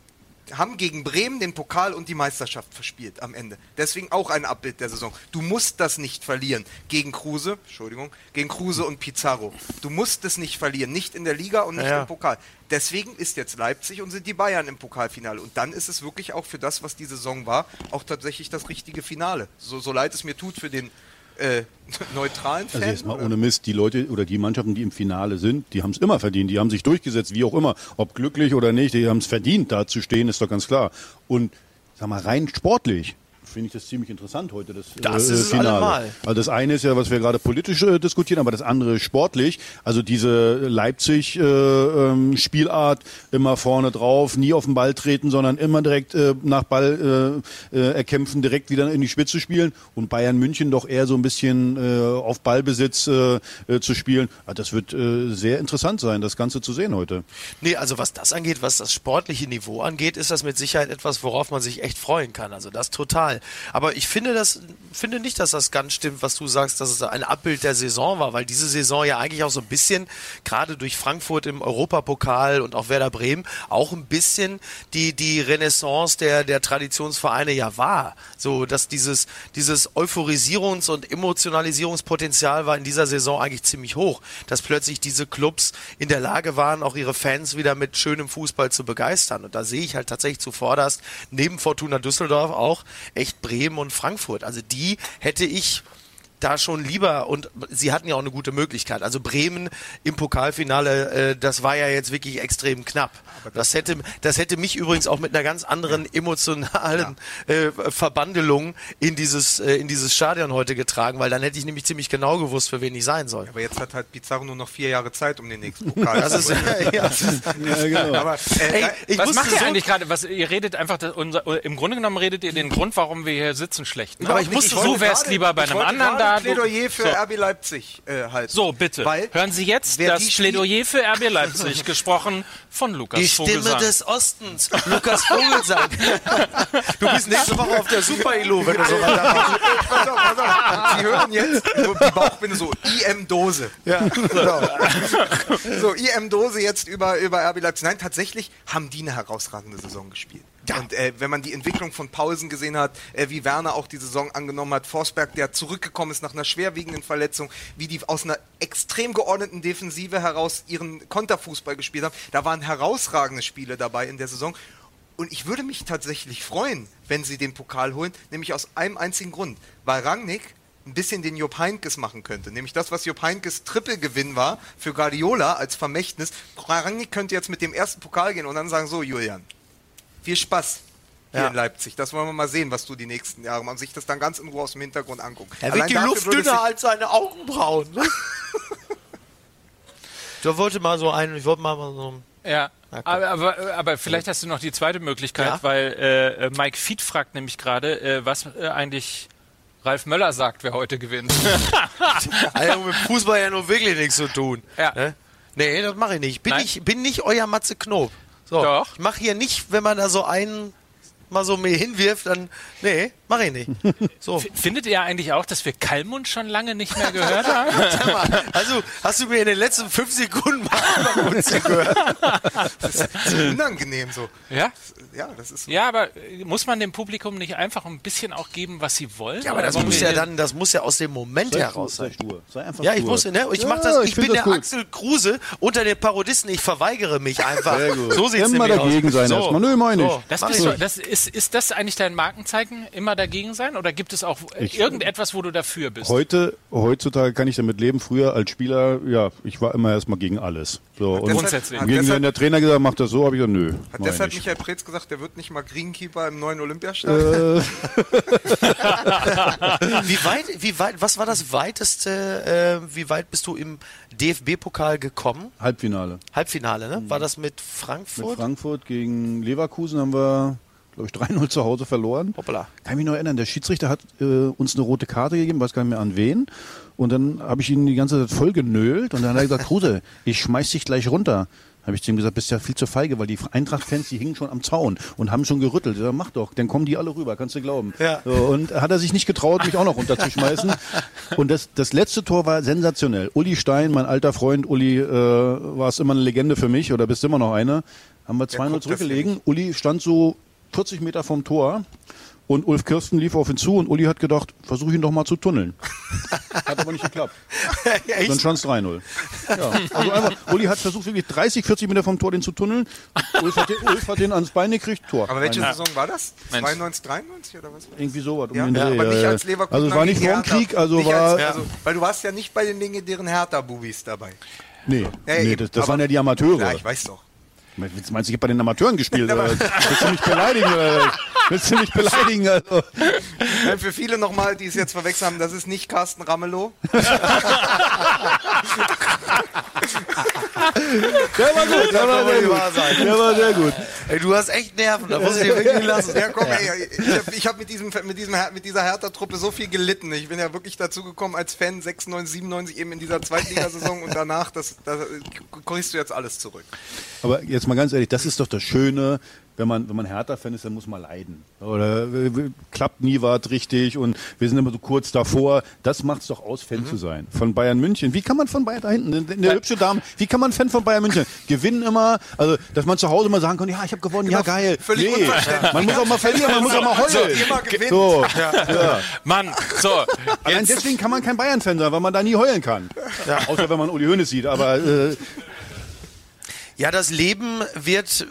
[SPEAKER 3] haben gegen Bremen den Pokal und die Meisterschaft verspielt am Ende. Deswegen auch ein Abbild der Saison. Du musst das nicht verlieren gegen Kruse, Entschuldigung, gegen Kruse und Pizarro. Du musst es nicht verlieren, nicht in der Liga und nicht ja. im Pokal. Deswegen ist jetzt Leipzig und sind die Bayern im Pokalfinale. Und dann ist es wirklich auch für das, was die Saison war, auch tatsächlich das richtige Finale. So, so leid es mir tut für den äh, neutralen Fan?
[SPEAKER 4] Also jetzt mal ohne Mist, die Leute oder die Mannschaften, die im Finale sind, die haben es immer verdient, die haben sich durchgesetzt, wie auch immer, ob glücklich oder nicht, die haben es verdient, da zu stehen, ist doch ganz klar. Und sag mal, rein sportlich finde ich das ziemlich interessant heute, das,
[SPEAKER 2] das äh, ist Finale. Allemal.
[SPEAKER 4] Also das eine ist ja, was wir gerade politisch äh, diskutieren, aber das andere sportlich. Also diese Leipzig-Spielart, äh, ähm, immer vorne drauf, nie auf den Ball treten, sondern immer direkt äh, nach Ball äh, äh, erkämpfen, direkt wieder in die Spitze spielen. Und Bayern München doch eher so ein bisschen äh, auf Ballbesitz äh, äh, zu spielen. Also das wird äh, sehr interessant sein, das Ganze zu sehen heute.
[SPEAKER 2] Nee, also was das angeht, was das sportliche Niveau angeht, ist das mit Sicherheit etwas, worauf man sich echt freuen kann. Also das total. Aber ich finde das, finde nicht, dass das ganz stimmt, was du sagst, dass es ein Abbild der Saison war, weil diese Saison ja eigentlich auch so ein bisschen, gerade durch Frankfurt im Europapokal und auch Werder Bremen, auch ein bisschen die, die Renaissance der, der Traditionsvereine ja war. So, dass dieses, dieses Euphorisierungs- und Emotionalisierungspotenzial war in dieser Saison eigentlich ziemlich hoch, dass plötzlich diese Clubs in der Lage waren, auch ihre Fans wieder mit schönem Fußball zu begeistern. Und da sehe ich halt tatsächlich zuvorderst neben Fortuna Düsseldorf auch echt Bremen und Frankfurt. Also die hätte ich da schon lieber und sie hatten ja auch eine gute Möglichkeit. Also Bremen im Pokalfinale, äh, das war ja jetzt wirklich extrem knapp. Das hätte, das hätte mich übrigens auch mit einer ganz anderen emotionalen äh, Verbandelung in dieses, äh, in dieses Stadion heute getragen, weil dann hätte ich nämlich ziemlich genau gewusst, für wen ich sein soll.
[SPEAKER 3] Aber jetzt hat halt Pizarro nur noch vier Jahre Zeit, um den nächsten Pokal zu ist, ja, ja,
[SPEAKER 1] genau. Aber, äh, Ey, was macht ihr so eigentlich gerade? Was ihr redet einfach, das, unser, im Grunde genommen redet ihr den Grund, warum wir hier sitzen, schlecht. Ne?
[SPEAKER 3] Aber ich musste so wär's lieber bei einem anderen da. Plädoyer für so. RB Leipzig äh, halten.
[SPEAKER 1] So bitte. Weil Hören Sie jetzt das Plädoyer für RB Leipzig gesprochen von Lukas
[SPEAKER 2] Die Stimme Vogelsang. des Ostens, Lukas Vogelsang. du bist nächste Woche auf der Super-Elo, wenn du so weitermachst.
[SPEAKER 3] pass auf, pass auf. Sie hören jetzt die Bauchbinde so, IM-Dose. Ja. So, so IM-Dose jetzt über, über RB Leipzig. Nein, tatsächlich haben die eine herausragende Saison gespielt. Ja. Und äh, wenn man die Entwicklung von Pausen gesehen hat, äh, wie Werner auch die Saison angenommen hat, Forsberg, der zurückgekommen ist nach einer schwerwiegenden Verletzung, wie die aus einer extrem geordneten Defensive heraus ihren Konterfußball gespielt haben, da waren herausragende Spiele dabei in der Saison. Und ich würde mich tatsächlich freuen, wenn sie den Pokal holen, nämlich aus einem einzigen Grund, weil Rangnick ein bisschen den Jupp Heinkes machen könnte. Nämlich das, was Jupp Heinkes Trippelgewinn war für Guardiola als Vermächtnis. Rangnick könnte jetzt mit dem ersten Pokal gehen und dann sagen, so Julian, viel Spaß hier ja. in Leipzig. Das wollen wir mal sehen, was du die nächsten Jahre machst. Sich das dann ganz in Ruhe aus dem Hintergrund angucken.
[SPEAKER 2] Er wird die Luft dünner als seine Augenbrauen. Ne? ich wollte mal so einen, ich wollte mal so.
[SPEAKER 1] Ja, aber, aber, aber, vielleicht hast du noch die zweite Möglichkeit, ja? weil äh, äh Mike Fied fragt nämlich gerade, äh, was äh, eigentlich Ralf Möller sagt, wer heute gewinnt.
[SPEAKER 2] also mit Fußball ja nur wirklich nichts zu tun. Ja. Ne? Nee, das mache ich nicht. Bin, ich. bin nicht euer Matze Knob. So, Doch. Ich mache hier nicht, wenn man da so einen mal so mir hinwirft, dann nee, mach ich nicht.
[SPEAKER 1] So. Findet ihr eigentlich auch, dass wir Kalmund schon lange nicht mehr gehört haben?
[SPEAKER 2] mal, also hast du mir in den letzten fünf Sekunden mal uns gehört?
[SPEAKER 3] Das ist unangenehm so.
[SPEAKER 1] Ja? Ja, das ist so. Ja, aber muss man dem Publikum nicht einfach ein bisschen auch geben, was sie wollen?
[SPEAKER 2] Ja, aber das muss ja dann, das muss ja aus dem Moment sei heraus sein. Sei stur. Sei einfach ja, ich muss, ne? Ich
[SPEAKER 3] ja,
[SPEAKER 2] mach das, ich, ich bin der cool. Axel Kruse unter den Parodisten, ich verweigere mich einfach. Sehr gut.
[SPEAKER 4] So sieht's Immer dagegen aus. sein so. erstmal. Nö, meine ich. So.
[SPEAKER 1] Das, bist du, das ist, ist das eigentlich dein Markenzeichen, immer dagegen sein? Oder gibt es auch ich, irgendetwas, wo du dafür bist?
[SPEAKER 4] Heute, heutzutage kann ich damit leben. Früher als Spieler, ja, ich war immer erstmal gegen alles. So, und Grundsätzlich. Gegen, wenn der Trainer gesagt macht das so, habe ich gesagt, nö.
[SPEAKER 3] Hat deshalb Michael Preetz gesagt, der wird nicht mal Greenkeeper im neuen Olympiastadion? Äh.
[SPEAKER 2] wie weit, wie weit, was war das weiteste, äh, wie weit bist du im DFB-Pokal gekommen?
[SPEAKER 4] Halbfinale.
[SPEAKER 2] Halbfinale, ne? War das mit Frankfurt?
[SPEAKER 4] Mit Frankfurt gegen Leverkusen haben wir glaube ich, 3-0 zu Hause verloren. Hoppala. Kann ich mich noch erinnern, der Schiedsrichter hat äh, uns eine rote Karte gegeben, weiß gar nicht mehr an wen. Und dann habe ich ihn die ganze Zeit voll genölt und dann hat er gesagt, Kruse, ich schmeiß dich gleich runter. Habe ich zu ihm gesagt, bist ja viel zu feige, weil die Eintracht-Fans, die hingen schon am Zaun und haben schon gerüttelt. Ja, mach doch, dann kommen die alle rüber, kannst du glauben. Ja. So, und hat er sich nicht getraut, mich auch noch runterzuschmeißen. und das, das letzte Tor war sensationell. Uli Stein, mein alter Freund, Uli, äh, war es immer eine Legende für mich oder bist immer noch eine. Haben wir 2-0 zurückgelegen. Uli stand so 40 Meter vom Tor und Ulf Kirsten lief auf ihn zu und Uli hat gedacht, versuche ihn doch mal zu tunneln. Hat aber nicht geklappt. Echt? Dann stand es 3-0. Ja, also einfach, Uli hat versucht, wirklich 30, 40 Meter vom Tor den zu tunneln. Ulf hat den, Ulf hat den ans Bein gekriegt, Tor.
[SPEAKER 3] Aber welche Saison war das? 92, 93 oder was?
[SPEAKER 4] Irgendwie sowas.
[SPEAKER 3] Um ja, ja, aber nicht als Leverkusen.
[SPEAKER 4] Also es war nicht vor dem Krieg, also war... Als, also,
[SPEAKER 3] weil du warst ja nicht bei den legendären Hertha-Bubis dabei.
[SPEAKER 4] Nee, nee das, das waren ja die Amateure.
[SPEAKER 3] Ja, ich weiß doch.
[SPEAKER 4] Meinst du, ich habe bei den Amateuren gespielt? Willst du mich beleidigen? Willst du mich beleidigen? Also.
[SPEAKER 3] Für viele nochmal, die es jetzt verwechselt haben, das ist nicht Carsten Ramelow.
[SPEAKER 4] Der war gut, der war sehr gut. Der war sehr gut.
[SPEAKER 2] Ey, du hast echt Nerven, da muss ich dir wirklich lassen.
[SPEAKER 3] Ja, komm, ey, ich habe hab mit, diesem, mit, diesem, mit dieser Hertha-Truppe so viel gelitten. Ich bin ja wirklich dazu gekommen als Fan 96, 97 eben in dieser Zweitligasaison und danach, das, das kriegst du jetzt alles zurück.
[SPEAKER 4] Aber jetzt mal ganz ehrlich, das ist doch das Schöne wenn man, wenn man Hertha-Fan ist, dann muss man leiden. Oder äh, klappt nie was richtig und wir sind immer so kurz davor. Das macht es doch aus, Fan mhm. zu sein. Von Bayern München. Wie kann man von Bayern da hinten, eine, eine hübsche Dame, wie kann man Fan von Bayern München? Gewinnen immer, also dass man zu Hause mal sagen kann, ja, ich habe gewonnen, genau, ja geil. Völlig nee, man muss auch mal verlieren, man muss auch mal heulen. So, so ja. ja.
[SPEAKER 1] Mann, so.
[SPEAKER 4] Allein deswegen kann man kein Bayern-Fan sein, weil man da nie heulen kann. Ja. Außer wenn man Uli Hoeneß sieht, aber äh,
[SPEAKER 2] ja, das Leben wird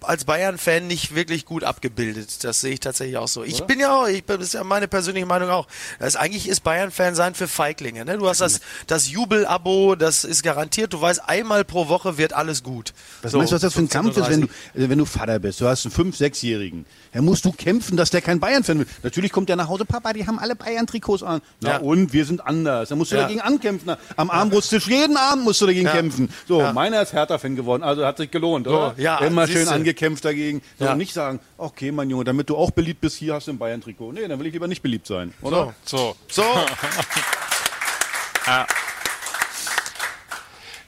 [SPEAKER 2] als Bayern-Fan nicht wirklich gut abgebildet. Das sehe ich tatsächlich auch so. Ich Oder? bin ja auch, ich bin, das ist ja meine persönliche Meinung auch. Das eigentlich ist Bayern-Fan sein für Feiglinge. Ne? Du hast das, das Jubel-Abo, das ist garantiert. Du weißt, einmal pro Woche wird alles gut.
[SPEAKER 4] Was so, meinst du, was das für ein Kampf ist, wenn du, wenn du Vater bist? Du hast einen 5-, 6-Jährigen. Da musst du kämpfen, dass der kein Bayern-Fan wird. Natürlich kommt der nach Hause, Papa, die haben alle Bayern-Trikots an. Na ja. und, wir sind anders. Da musst du ja. dagegen ankämpfen. Am Armbrusttisch, jeden Abend musst du dagegen kämpfen. So, meiner ist Hertha-Fan geworden, also hat sich gelohnt?
[SPEAKER 2] So, ja,
[SPEAKER 4] Immer schön angekämpft gekämpft dagegen. Sondern nicht sagen, okay, mein Junge, damit du auch beliebt bist, hier hast du ein Bayern-Trikot. Nee, dann will ich lieber nicht beliebt sein, oder?
[SPEAKER 1] So. So. so. ja.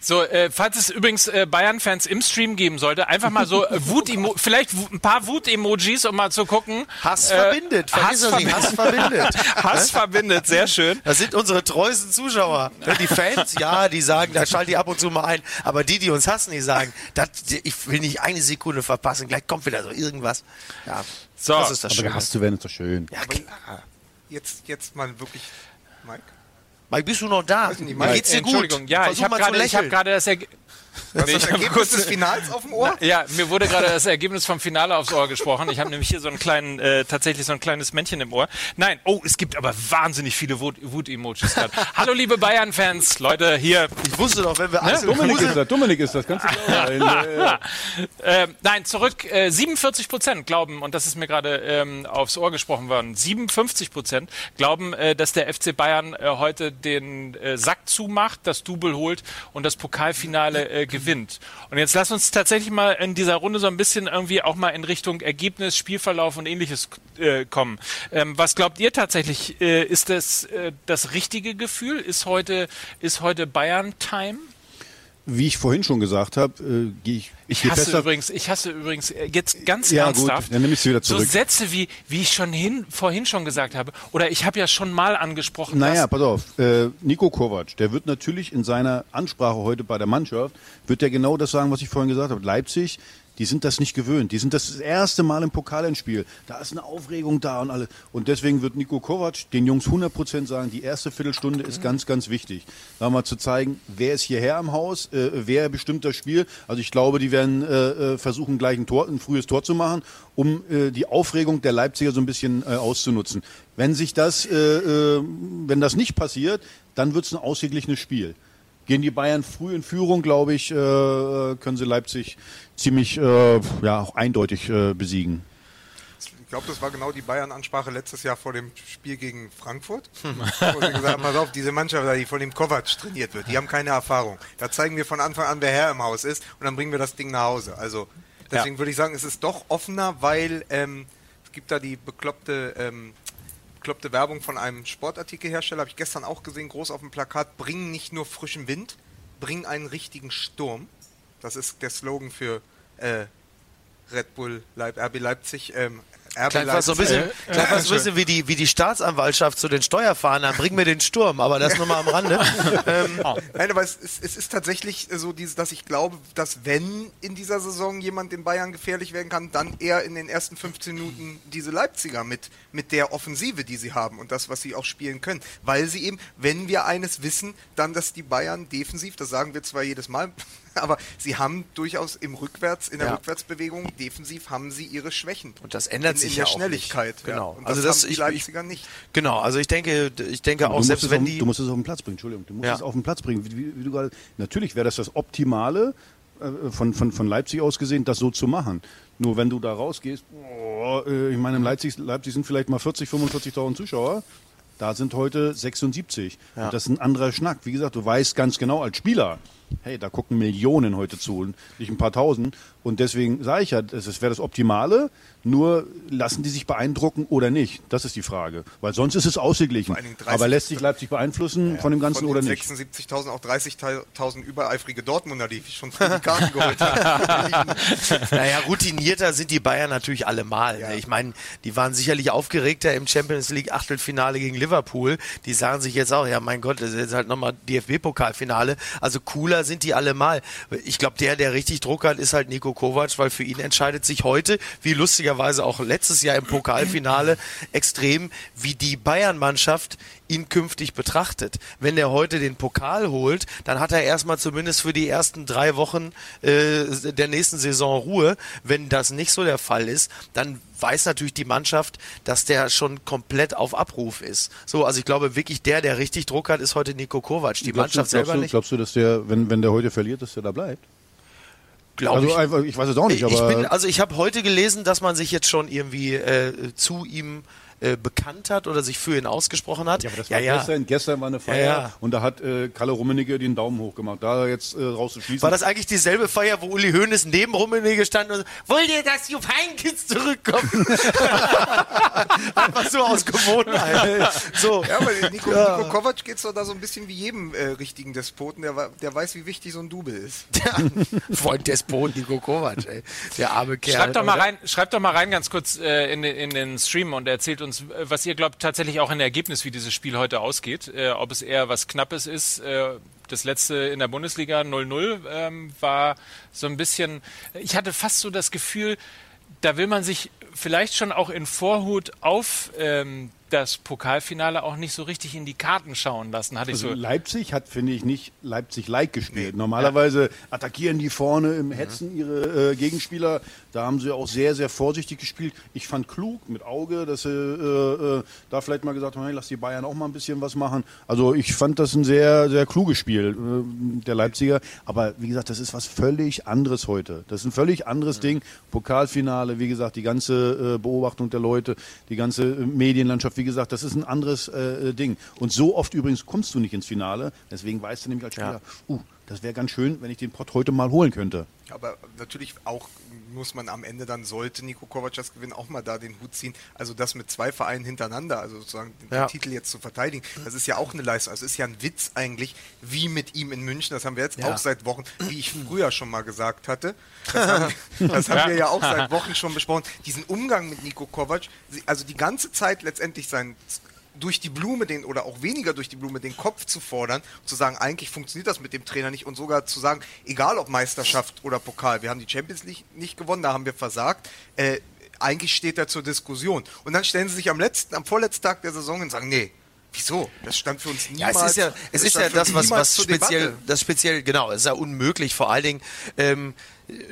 [SPEAKER 1] So, äh, falls es übrigens äh, Bayern-Fans im Stream geben sollte, einfach mal so äh, Wut vielleicht ein paar Wut-Emojis, um mal zu gucken.
[SPEAKER 2] Hass äh, verbindet.
[SPEAKER 1] Hass, verbi Hass verbindet. Hass verbindet, sehr schön.
[SPEAKER 2] Das sind unsere treuesten Zuschauer. Die Fans, ja, die sagen, da schalte ich ab und zu mal ein. Aber die, die uns hassen, die sagen, das, ich will nicht eine Sekunde verpassen, gleich kommt wieder so irgendwas. Ja,
[SPEAKER 4] so. das ist das Aber gehasst zu werden ist doch schön.
[SPEAKER 3] Ja, klar. Jetzt, jetzt mal wirklich, Mike.
[SPEAKER 2] Mike, bist du noch da?
[SPEAKER 1] Nicht, Mike, Geht's dir gut? Entschuldigung, ja, Versuch ich habe gerade hab das Ergebnis.
[SPEAKER 3] Hast nee, das Ergebnis des Finals auf dem Ohr?
[SPEAKER 1] Na, ja, mir wurde gerade das Ergebnis vom Finale aufs Ohr gesprochen. Ich habe nämlich hier so einen kleinen, äh, tatsächlich so ein kleines Männchen im Ohr. Nein, oh, es gibt aber wahnsinnig viele Wut-Emojis gerade. Hallo liebe Bayern-Fans, Leute, hier.
[SPEAKER 2] Ich wusste doch, wenn wir
[SPEAKER 4] ne? Dominik ist das, Dominik ist das, kannst du
[SPEAKER 1] äh, Nein, zurück, äh, 47 Prozent glauben, und das ist mir gerade ähm, aufs Ohr gesprochen worden, 57 Prozent glauben, äh, dass der FC Bayern äh, heute den äh, Sack zumacht, das Double holt und das Pokalfinale äh, gewinnt. Und jetzt lass uns tatsächlich mal in dieser Runde so ein bisschen irgendwie auch mal in Richtung Ergebnis, Spielverlauf und ähnliches äh, kommen. Ähm, was glaubt ihr tatsächlich? Äh, ist das äh, das richtige Gefühl? Ist heute, ist heute Bayern-Time?
[SPEAKER 4] Wie ich vorhin schon gesagt habe, äh, gehe ich.
[SPEAKER 1] Ich hasse übrigens, ich hasse übrigens äh, jetzt ganz ja, ernsthaft.
[SPEAKER 4] Gut, dann nehme ich wieder zurück.
[SPEAKER 1] So Sätze wie, wie ich schon hin, vorhin schon gesagt habe, oder ich habe ja schon mal angesprochen.
[SPEAKER 4] Naja, pass auf. Äh, Nico Kovac, der wird natürlich in seiner Ansprache heute bei der Mannschaft, wird der genau das sagen, was ich vorhin gesagt habe. Leipzig die sind das nicht gewöhnt. Die sind das erste Mal im Pokalendspiel. Da ist eine Aufregung da und alles. Und deswegen wird Nico Kovac den Jungs 100% sagen, die erste Viertelstunde ist ganz, ganz wichtig. Da mal zu zeigen, wer ist hierher im Haus, äh, wer bestimmt das Spiel. Also ich glaube, die werden äh, äh, versuchen, gleich ein, Tor, ein frühes Tor zu machen, um äh, die Aufregung der Leipziger so ein bisschen äh, auszunutzen. Wenn sich das, äh, wenn das nicht passiert, dann wird es ein ausgeglichenes Spiel. Gehen die Bayern früh in Führung, glaube ich, können sie Leipzig ziemlich äh, ja, auch eindeutig äh, besiegen.
[SPEAKER 3] Ich glaube, das war genau die Bayern-Ansprache letztes Jahr vor dem Spiel gegen Frankfurt. wo sie gesagt haben, pass auf, diese Mannschaft, die von dem Kovac trainiert wird, die haben keine Erfahrung. Da zeigen wir von Anfang an, wer Herr im Haus ist und dann bringen wir das Ding nach Hause. Also deswegen ja. würde ich sagen, es ist doch offener, weil ähm, es gibt da die bekloppte, ähm, bekloppte Werbung von einem Sportartikelhersteller, habe ich gestern auch gesehen, groß auf dem Plakat, bringen nicht nur frischen Wind, bringen einen richtigen Sturm. Das ist der Slogan für äh, Red Bull Leip RB Leipzig. Ähm,
[SPEAKER 2] Klingt fast so ein bisschen, äh, so ein bisschen wie, die, wie die Staatsanwaltschaft zu den Steuerfahrern. Bring mir den Sturm, aber das nur mal am Rande.
[SPEAKER 3] ähm. Nein, aber es, es, es, ist tatsächlich so, dieses, dass ich glaube, dass wenn in dieser Saison jemand in Bayern gefährlich werden kann, dann eher in den ersten 15 Minuten diese Leipziger mit, mit der Offensive, die sie haben und das, was sie auch spielen können. Weil sie eben, wenn wir eines wissen, dann, dass die Bayern defensiv, das sagen wir zwar jedes Mal, aber sie haben durchaus im Rückwärts, in der ja. Rückwärtsbewegung, defensiv haben sie ihre Schwächen.
[SPEAKER 2] Und das ändert in, sich in ja der
[SPEAKER 3] Schnelligkeit.
[SPEAKER 2] Nicht. Genau.
[SPEAKER 3] Ja.
[SPEAKER 2] Und also das, das
[SPEAKER 3] die Leipziger nicht.
[SPEAKER 2] Genau. Also ich denke, ich denke auch selbst wenn
[SPEAKER 4] auf,
[SPEAKER 2] die.
[SPEAKER 4] Du musst es auf den Platz bringen. Entschuldigung. Du musst ja. es auf den Platz bringen. Wie, wie, wie du gerade. Natürlich wäre das das Optimale äh, von, von, von Leipzig aus gesehen, das so zu machen. Nur wenn du da rausgehst, oh, ich meine, in Leipzig, Leipzig sind vielleicht mal 40, 45.000 Zuschauer. Da sind heute 76. Ja. Und das ist ein anderer Schnack. Wie gesagt, du weißt ganz genau als Spieler, hey, da gucken Millionen heute zu, nicht ein paar Tausend. Und deswegen sage ich ja, das wäre das Optimale. Nur lassen die sich beeindrucken oder nicht? Das ist die Frage. Weil sonst ist es ausgeglichen. Aber lässt sich Leipzig beeinflussen ja, von dem Ganzen von oder nicht?
[SPEAKER 3] 76.000, auch 30.000 übereifrige Dortmunder, die schon die Karten geholt haben.
[SPEAKER 2] naja, routinierter sind die Bayern natürlich allemal. Ja. Ich meine, die waren sicherlich aufgeregter im Champions League Achtelfinale gegen Liverpool. Die sagen sich jetzt auch, ja mein Gott, das ist jetzt halt nochmal DFB-Pokalfinale. Also cooler sind die allemal. Ich glaube, der, der richtig Druck hat, ist halt Nico Kovac, weil für ihn entscheidet sich heute, wie lustiger lustigerweise auch letztes Jahr im Pokalfinale extrem, wie die Bayern-Mannschaft ihn künftig betrachtet. Wenn er heute den Pokal holt, dann hat er erstmal zumindest für die ersten drei Wochen äh, der nächsten Saison Ruhe. Wenn das nicht so der Fall ist, dann weiß natürlich die Mannschaft, dass der schon komplett auf Abruf ist. So, also ich glaube wirklich, der, der richtig Druck hat, ist heute Nico Kovac. Die glaubst Mannschaft
[SPEAKER 4] du,
[SPEAKER 2] selber
[SPEAKER 4] du,
[SPEAKER 2] nicht.
[SPEAKER 4] Glaubst du, dass der, wenn, wenn der heute verliert, dass der da bleibt?
[SPEAKER 2] Glaube also
[SPEAKER 4] ich. Einfach, ich weiß es auch nicht.
[SPEAKER 2] Ich, aber bin, also ich habe heute gelesen, dass man sich jetzt schon irgendwie äh, zu ihm äh, bekannt hat oder sich für ihn ausgesprochen hat.
[SPEAKER 4] Ja, aber das war ja, gestern, gestern war eine Feier ja, und da hat äh, Kalle Rummenigge den Daumen hoch gemacht. Da jetzt äh, rauszuschließen.
[SPEAKER 2] War das eigentlich dieselbe Feier, wo Uli Hoeneß neben Rummenigge stand und wollt ihr, dass Jupp Heynckes zurückkommt? Einfach so aus Gewohnheit.
[SPEAKER 3] so. Ja, aber Nico, ja. Nico Kovac geht es doch da so ein bisschen wie jedem äh, richtigen Despoten, der, der weiß, wie wichtig so ein Double ist.
[SPEAKER 2] Freund Despot, Nico Kovac, ey. Der arme Kerl.
[SPEAKER 1] Schreibt doch mal rein, schreibt doch mal rein ganz kurz äh, in, in den Stream und erzählt uns uns, was ihr glaubt tatsächlich auch in der Ergebnis, wie dieses Spiel heute ausgeht. Äh, ob es eher was Knappes ist. Äh, das letzte in der Bundesliga 0-0 ähm, war so ein bisschen, ich hatte fast so das Gefühl, da will man sich vielleicht schon auch in Vorhut auf ähm, das Pokalfinale auch nicht so richtig in die Karten schauen lassen. Hatte also ich so
[SPEAKER 4] Leipzig hat, finde ich, nicht Leipzig-like gespielt. Nee. Normalerweise ja. attackieren die vorne im Hetzen ihre äh, Gegenspieler. Da haben sie auch sehr, sehr vorsichtig gespielt. Ich fand klug mit Auge, dass sie äh, äh, da vielleicht mal gesagt haben, hey, lass die Bayern auch mal ein bisschen was machen. Also ich fand das ein sehr, sehr kluges Spiel äh, der Leipziger. Aber wie gesagt, das ist was völlig anderes heute. Das ist ein völlig anderes mhm. Ding. Pokalfinale, wie gesagt, die ganze äh, Beobachtung der Leute, die ganze äh, Medienlandschaft wie gesagt, das ist ein anderes äh, Ding. Und so oft übrigens kommst du nicht ins Finale. Deswegen weißt du nämlich als Spieler, ja. uh, das wäre ganz schön, wenn ich den Pott heute mal holen könnte.
[SPEAKER 3] Aber natürlich auch muss man am Ende dann, sollte Nico Kovac das gewinnen, auch mal da den Hut ziehen. Also das mit zwei Vereinen hintereinander, also sozusagen den, ja. Titel jetzt zu verteidigen, das ist ja auch eine Leistung. Also es ist ja ein Witz eigentlich, wie mit ihm in München, das haben wir jetzt ja. auch seit Wochen, wie ich früher schon mal gesagt hatte, das haben, das haben ja. wir ja auch seit Wochen schon besprochen, diesen Umgang mit Nico Kovac, also die ganze Zeit letztendlich sein durch die Blume den oder auch weniger durch die Blume den Kopf zu fordern, zu sagen, eigentlich funktioniert das mit dem Trainer nicht und sogar zu sagen, egal ob Meisterschaft oder Pokal, wir haben die Champions League nicht gewonnen, da haben wir versagt. Äh, eigentlich steht er zur Diskussion. Und dann stellen sie sich am letzten, am vorletzten Tag der Saison und sagen, nee, Wieso? Das stand für uns niemals.
[SPEAKER 2] Ja, es ist ja, es ist ja das, was, was speziell, das speziell, genau, es ist ja unmöglich. Vor allen Dingen, ähm,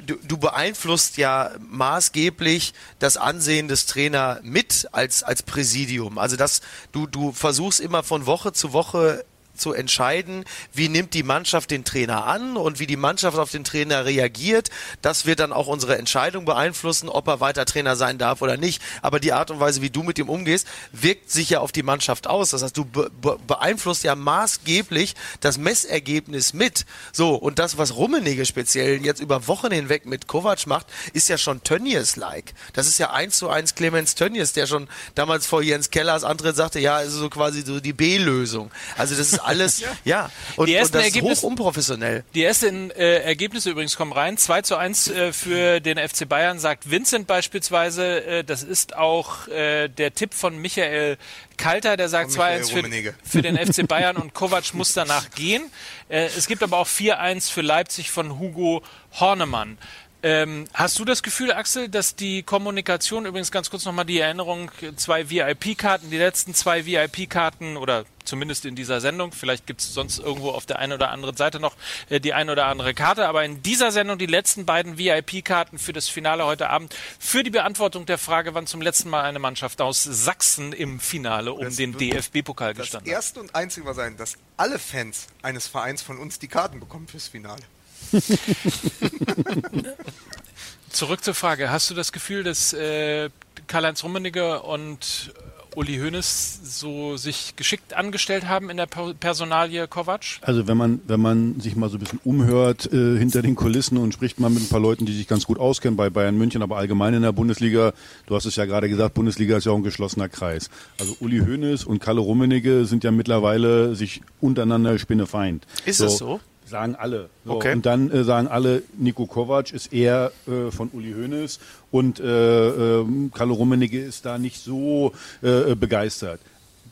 [SPEAKER 2] du, du beeinflusst ja maßgeblich das Ansehen des Trainer mit als, als Präsidium. Also das, du, du versuchst immer von Woche zu Woche zu entscheiden, wie nimmt die Mannschaft den Trainer an und wie die Mannschaft auf den Trainer reagiert. Das wird dann auch unsere Entscheidung beeinflussen, ob er weiter Trainer sein darf oder nicht. Aber die Art und Weise, wie du mit ihm umgehst, wirkt sich ja auf die Mannschaft aus. Das heißt, du be beeinflusst ja maßgeblich das Messergebnis mit. So, und das, was Rummenigge speziell jetzt über Wochen hinweg mit Kovac macht, ist ja schon Tönnies-like. Das ist ja eins zu eins Clemens Tönnies, der schon damals vor Jens Kellers Antritt sagte, ja, ist so quasi so die B-Lösung. Also das ist alles, ja. ja. Und,
[SPEAKER 1] die ersten
[SPEAKER 2] und das
[SPEAKER 1] Ergebnis,
[SPEAKER 2] ist hoch unprofessionell.
[SPEAKER 1] Die ersten äh, Ergebnisse übrigens kommen rein. 2 zu 1 äh, für den FC Bayern, sagt Vincent beispielsweise. Äh, das ist auch äh, der Tipp von Michael Kalter, der sagt 2-1 für, für, den FC Bayern und Kovac muss danach gehen. Äh, es gibt aber auch 4-1 für Leipzig von Hugo Hornemann. Ähm, hast du das Gefühl, Axel, dass die Kommunikation, übrigens ganz kurz nochmal die Erinnerung, zwei VIP-Karten, die letzten zwei VIP-Karten oder zumindest in dieser Sendung, vielleicht gibt es sonst irgendwo auf der einen oder anderen Seite noch äh, die eine oder andere Karte, aber in dieser Sendung die letzten beiden VIP-Karten für das Finale heute Abend für die Beantwortung der Frage, wann zum letzten Mal eine Mannschaft aus Sachsen im Finale um das den DFB-Pokal gestanden
[SPEAKER 3] hat. Das erste und einzige war sein, dass alle Fans eines Vereins von uns die Karten bekommen fürs Finale.
[SPEAKER 1] Zurück zur Frage. Hast du das Gefühl, dass äh, Karl-Heinz Rummenigge und Uli Hoeneß so sich geschickt angestellt haben in der Personalie Kovac?
[SPEAKER 4] Also wenn man, wenn man sich mal so ein bisschen umhört äh, hinter den Kulissen und spricht mal mit ein paar Leuten, die sich ganz gut auskennen bei Bayern München, aber allgemein in der Bundesliga, du hast es ja gerade gesagt, Bundesliga ist ja auch ein geschlossener Kreis. Also Uli Hoeneß und Kalle Rummenigge sind ja mittlerweile sich untereinander Spinnefeind.
[SPEAKER 2] Ist so. es so?
[SPEAKER 4] Sagen alle. So, okay. Und dann äh, sagen alle, Nico Kovac ist eher äh, von Uli Hoeneß und äh, äh, Carlo Rummenigge ist da nicht so äh, begeistert.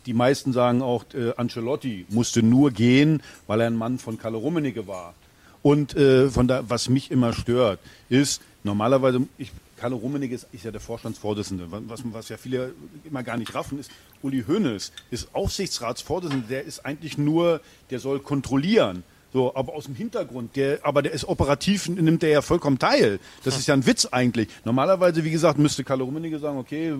[SPEAKER 4] Die meisten sagen auch, äh, Ancelotti musste nur gehen, weil er ein Mann von Carlo Rummenigge war. Und äh, von da, was mich immer stört, ist normalerweise, ich, Carlo Rummenigge ist, ist ja der Vorstandsvorsitzende. Was, was ja viele immer gar nicht raffen, ist, Uli Hoeneß ist Aufsichtsratsvorsitzender, der ist eigentlich nur, der soll kontrollieren. So, aber aus dem Hintergrund, der, aber der ist operativ, nimmt der ja vollkommen teil. Das ist ja ein Witz eigentlich. Normalerweise, wie gesagt, müsste Kalle Rummenigge sagen, okay,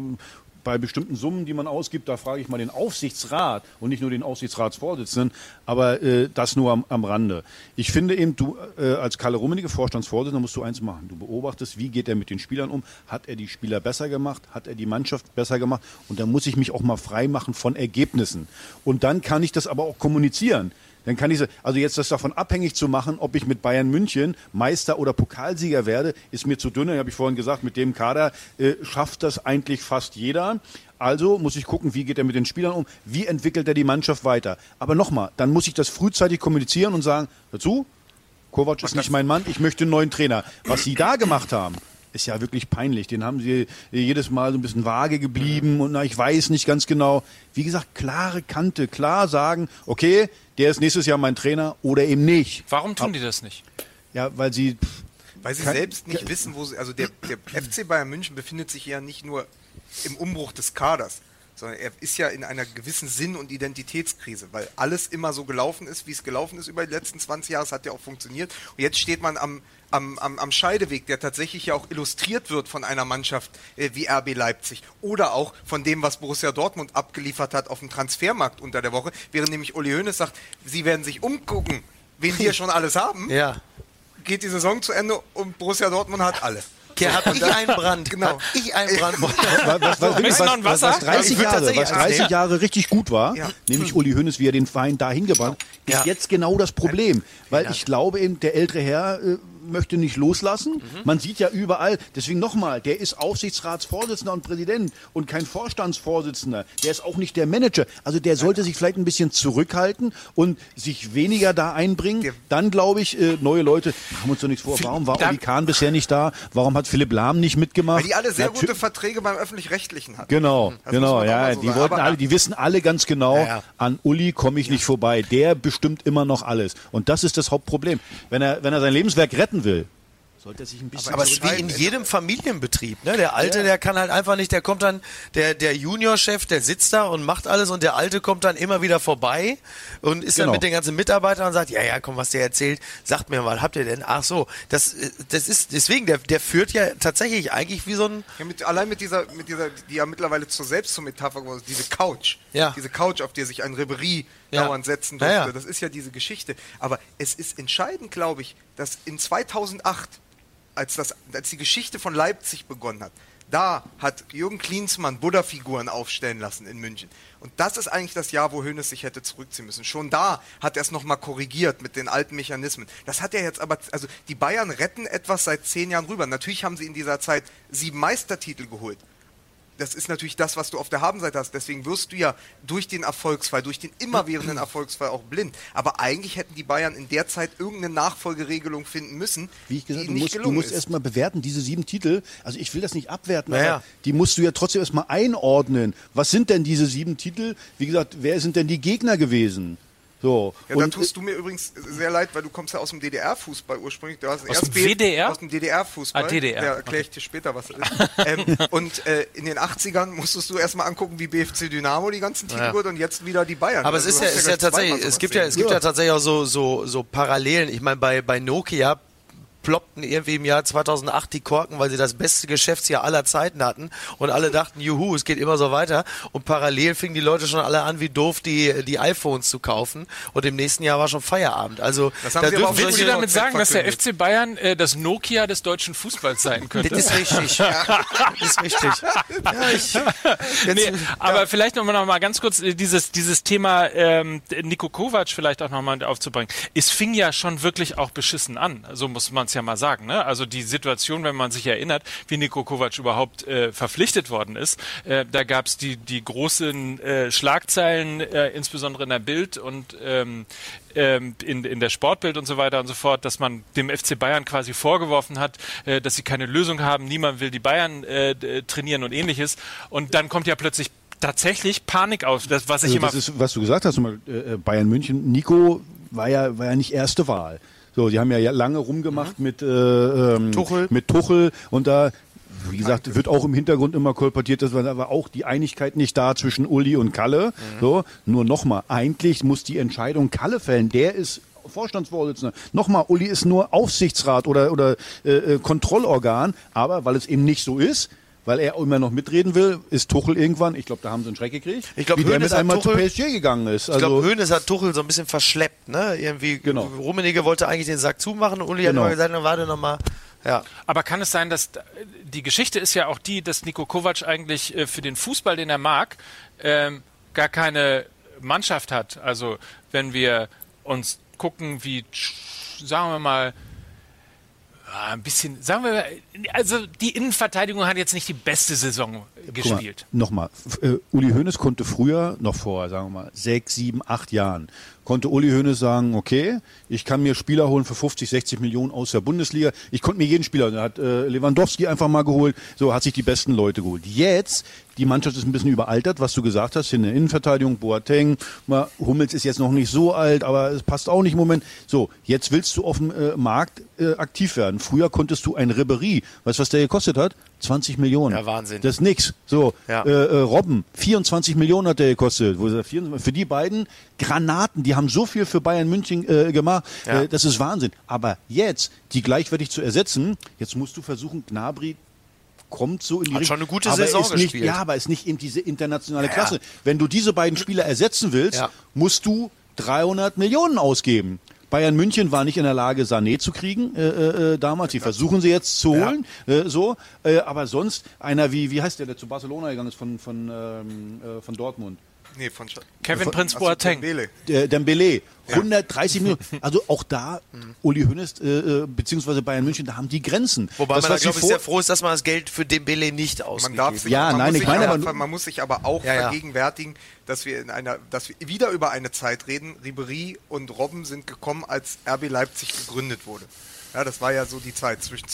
[SPEAKER 4] bei bestimmten Summen, die man ausgibt, da frage ich mal den Aufsichtsrat und nicht nur den Aufsichtsratsvorsitzenden, aber äh, das nur am, am Rande. Ich finde eben, du äh, als Kalle Rummenigge Vorstandsvorsitzender musst du eins machen. Du beobachtest, wie geht er mit den Spielern um, hat er die Spieler besser gemacht, hat er die Mannschaft besser gemacht und dann muss ich mich auch mal frei machen von Ergebnissen. Und dann kann ich das aber auch kommunizieren dann kann ich, also jetzt das davon abhängig zu machen, ob ich mit Bayern München Meister oder Pokalsieger werde, ist mir zu dünn. Habe ich vorhin gesagt, mit dem Kader äh, schafft das eigentlich fast jeder. Also muss ich gucken, wie geht er mit den Spielern um, wie entwickelt er die Mannschaft weiter. Aber nochmal, dann muss ich das frühzeitig kommunizieren und sagen, dazu, Kovac ist nicht mein Mann, ich möchte einen neuen Trainer. Was Sie da gemacht haben, ist ja wirklich peinlich. Den haben sie jedes Mal so ein bisschen vage geblieben und na, ich weiß nicht ganz genau. Wie gesagt, klare Kante, klar sagen, okay, der ist nächstes Jahr mein Trainer oder eben nicht.
[SPEAKER 1] Warum tun die das nicht?
[SPEAKER 4] Ja, weil sie.
[SPEAKER 3] Weil sie selbst nicht wissen, wo sie. Also der, der FC Bayern München befindet sich ja nicht nur im Umbruch des Kaders sondern er ist ja in einer gewissen Sinn- und Identitätskrise, weil alles immer so gelaufen ist, wie es gelaufen ist über die letzten 20 Jahre. Es hat ja auch funktioniert. Und jetzt steht man am, am, am, am Scheideweg, der tatsächlich ja auch illustriert wird von einer Mannschaft äh, wie RB Leipzig oder auch von dem, was Borussia Dortmund abgeliefert hat auf dem Transfermarkt unter der Woche, während nämlich Uli Hoeneß sagt, sie werden sich umgucken, wen wir schon alles haben.
[SPEAKER 2] Ja.
[SPEAKER 3] Geht die Saison zu Ende und Borussia Dortmund hat alle.
[SPEAKER 2] Okay, hab ich einen Brand.
[SPEAKER 3] Genau.
[SPEAKER 2] ich einen Brand.
[SPEAKER 4] was, was, was, was, was, was 30, Jahre, was 30 Jahre richtig gut war, ja. nämlich Uli Hoeneß, wie er den Verein dahin gebracht ist ja. jetzt genau das Problem. Weil ich glaube eben, der ältere Herr äh, möchte nicht loslassen. Mhm. Man sieht ja überall, deswegen nochmal, der ist Aufsichtsratsvorsitzender und Präsident und kein Vorstandsvorsitzender. Der ist auch nicht der Manager. Also der sollte sich vielleicht ein bisschen zurückhalten und sich weniger da einbringen. Dann glaube ich, äh, neue Leute, haben uns doch nichts vor. Warum war Oli Kahn bisher nicht da? Warum hat Philipp Lahm nicht mitgemacht? Weil
[SPEAKER 3] die alle sehr Natür gute Verträge beim Öffentlich-Rechtlichen hatten.
[SPEAKER 4] Genau, das genau, ja. So die wollten alle, die wissen alle ganz genau, ja, ja. an Uli komme ich ja. nicht vorbei. Der bestimmt immer noch alles. Und das ist das Hauptproblem. Wenn er, wenn er sein Lebenswerk retten will, sollte er sich ein bisschen.
[SPEAKER 2] Aber es ist wie in jedem Familienbetrieb, ne? Der Alte, ja. der kann halt einfach nicht, der kommt dann, der, der Juniorchef, der sitzt da und macht alles und der Alte kommt dann immer wieder vorbei und ist genau. dann mit den ganzen Mitarbeitern und sagt, ja, ja, komm, was der erzählt, sagt mir mal, habt ihr denn? Ach so, das, das ist, deswegen, der, der führt ja tatsächlich eigentlich wie so ein.
[SPEAKER 3] Ja, mit, allein mit dieser, mit dieser, die ja mittlerweile zur selbst zur Metapher geworden ist, diese Couch. Ja. Diese Couch, auf der sich ein Ribery ja. dauernd setzen durfte. Ja, ja. Das ist ja diese Geschichte. Aber es ist entscheidend, glaube ich, dass in 2008 als, das, als die Geschichte von Leipzig begonnen hat, da hat Jürgen Klinsmann Buddha-Figuren aufstellen lassen in München. Und das ist eigentlich das Jahr, wo Hönes sich hätte zurückziehen müssen. Schon da hat er es nochmal korrigiert mit den alten Mechanismen. Das hat er jetzt aber, also die Bayern retten etwas seit zehn Jahren rüber. Natürlich haben sie in dieser Zeit sieben Meistertitel geholt das ist natürlich das, was du auf der Habenseite hast. Deswegen wirst du ja durch den Erfolgsfall, durch den immerwährenden Erfolgsfall auch blind. Aber eigentlich hätten die Bayern in der Zeit irgendeine Nachfolgeregelung finden müssen.
[SPEAKER 4] Wie ich gesagt, du musst, du musst erstmal bewerten, diese sieben Titel. Also ich will das nicht abwerten, naja. aber die musst du ja trotzdem erstmal einordnen. Was sind denn diese sieben Titel? Wie gesagt, wer sind denn die Gegner gewesen? So.
[SPEAKER 3] Ja, da tust du mir übrigens sehr leid, weil du kommst ja aus dem DDR-Fußball ursprünglich. Du hast
[SPEAKER 1] aus dem WDR?
[SPEAKER 3] Aus dem DDR-Fußball.
[SPEAKER 1] Ah, DDR.
[SPEAKER 3] Ja, erkläre ich dir später, was das ist. ähm, und äh, in den 80ern musstest du erstmal angucken, wie BFC Dynamo die ganzen Titel ja. und jetzt wieder die Bayern.
[SPEAKER 2] Aber also, es ist ja, ist ja tatsächlich, es gibt ja, es gibt ja tatsächlich auch so, so, so Parallelen. Ich meine, bei, bei Nokia ploppten irgendwie im Jahr 2008 die Korken, weil sie das beste Geschäftsjahr aller Zeiten hatten und alle dachten, juhu, es geht immer so weiter und parallel fingen die Leute schon alle an, wie doof die, die iPhones zu kaufen und im nächsten Jahr war schon Feierabend. Also
[SPEAKER 1] da dürfen Willst du damit sagen, dass der FC Bayern äh, das Nokia des deutschen Fußballs sein könnte?
[SPEAKER 2] Das ist richtig. das ist richtig. Ja,
[SPEAKER 1] ich, nee, aber ja. vielleicht nochmal noch mal ganz kurz äh, dieses, dieses Thema ähm, Niko Kovac vielleicht auch nochmal aufzubringen. Es fing ja schon wirklich auch beschissen an, so muss man es ja mal sagen. Ne? Also die Situation, wenn man sich erinnert, wie Niko Kovac überhaupt äh, verpflichtet worden ist, äh, da gab es die, die großen äh, Schlagzeilen, äh, insbesondere in der Bild und ähm, ähm, in, in der Sportbild und so weiter und so fort, dass man dem FC Bayern quasi vorgeworfen hat, äh, dass sie keine Lösung haben, niemand will die Bayern äh, trainieren und ähnliches. Und dann kommt ja plötzlich tatsächlich Panik auf, das, was ich also
[SPEAKER 4] immer. Das ist, was du gesagt hast, äh, Bayern München, Nico war ja, war ja nicht erste Wahl. So, die haben ja lange rumgemacht mhm. mit, äh, ähm, Tuchel. mit Tuchel und da wie gesagt, wird auch im Hintergrund immer kolportiert, dass aber auch die Einigkeit nicht da zwischen Uli und Kalle. Mhm. So, nur nochmal, eigentlich muss die Entscheidung Kalle fällen. Der ist Vorstandsvorsitzender. Nochmal, Uli ist nur Aufsichtsrat oder, oder äh, äh, Kontrollorgan, aber weil es eben nicht so ist, weil er immer noch mitreden will, ist Tuchel irgendwann, ich glaube, da haben sie einen Schreck gekriegt,
[SPEAKER 2] ich glaub, wie Hönes der mit einmal Tuchel, zu PSG
[SPEAKER 4] gegangen ist.
[SPEAKER 2] Also, ich glaube, Hönes hat Tuchel so ein bisschen verschleppt, ne? Irgendwie, genau. Rummenigge wollte eigentlich den Sack zumachen und Uli genau. hat immer gesagt, warte nochmal.
[SPEAKER 1] Ja. Aber kann es sein, dass die Geschichte ist ja auch die, dass Niko Kovac eigentlich äh, für den Fußball, den er mag, ähm, gar keine Mannschaft hat. Also wenn wir uns gucken, wie sagen wir mal ein bisschen, sagen wir, also die Innenverteidigung hat jetzt nicht die beste Saison gespielt.
[SPEAKER 4] Nochmal, äh, Uli Hoeneß konnte früher, noch vor, sagen wir mal, sechs, sieben, acht Jahren, konnte Uli Hoeneß sagen, okay, ich kann mir Spieler holen für 50, 60 Millionen aus der Bundesliga. Ich konnte mir jeden Spieler, da hat äh, Lewandowski einfach mal geholt, so hat sich die besten Leute geholt. Jetzt, die Mannschaft ist ein bisschen überaltert, was du gesagt hast, in der Innenverteidigung, Boateng, mal, Hummels ist jetzt noch nicht so alt, aber es passt auch nicht im Moment. So, jetzt willst du auf dem äh, Markt äh, aktiv werden. Früher konntest du ein Ribery, weißt du, was der gekostet hat? 20 Millionen.
[SPEAKER 2] Ja, Wahnsinn.
[SPEAKER 4] Das ist nix. So, ja. äh, äh, Robben, 24 Millionen hat der gekostet. Für die beiden Granaten, die haben so viel für Bayern München äh, gemacht. Ja. Äh, das ist Wahnsinn. Aber jetzt, die gleichwertig zu ersetzen, jetzt musst du versuchen, Gnabry kommt so in die
[SPEAKER 2] Hat schon eine gute Saison
[SPEAKER 4] ist nicht, Ja, aber ist nicht eben diese internationale Klasse. Wenn du diese beiden Spieler ersetzen willst, musst du 300 Millionen ausgeben. Bayern München war nicht in der Lage, Sané zu kriegen äh, äh, äh damals. Die versuchen sie jetzt zu holen. Ja. Äh, so, äh, aber sonst einer wie wie heißt der, der zu Barcelona gegangen ist von von ähm, äh, von Dortmund.
[SPEAKER 1] Nee, von Kevin von, Prince Boateng.
[SPEAKER 4] Dembele. Dembele. 130 Millionen. Also auch da, Uli Hoeneß äh, beziehungsweise Bayern München, da haben die Grenzen.
[SPEAKER 2] Wobei das, man, glaube ich, sehr froh ist, dass man das Geld für Dembele nicht ausgibt.
[SPEAKER 3] Man darf sich, ja, man nein, ich meine, aber, man muss sich aber auch ja, vergegenwärtigen, dass wir in einer, dass wir wieder über eine Zeit reden. Ribery und Robben sind gekommen, als RB Leipzig gegründet wurde. Ja, das war ja so die Zeit zwischen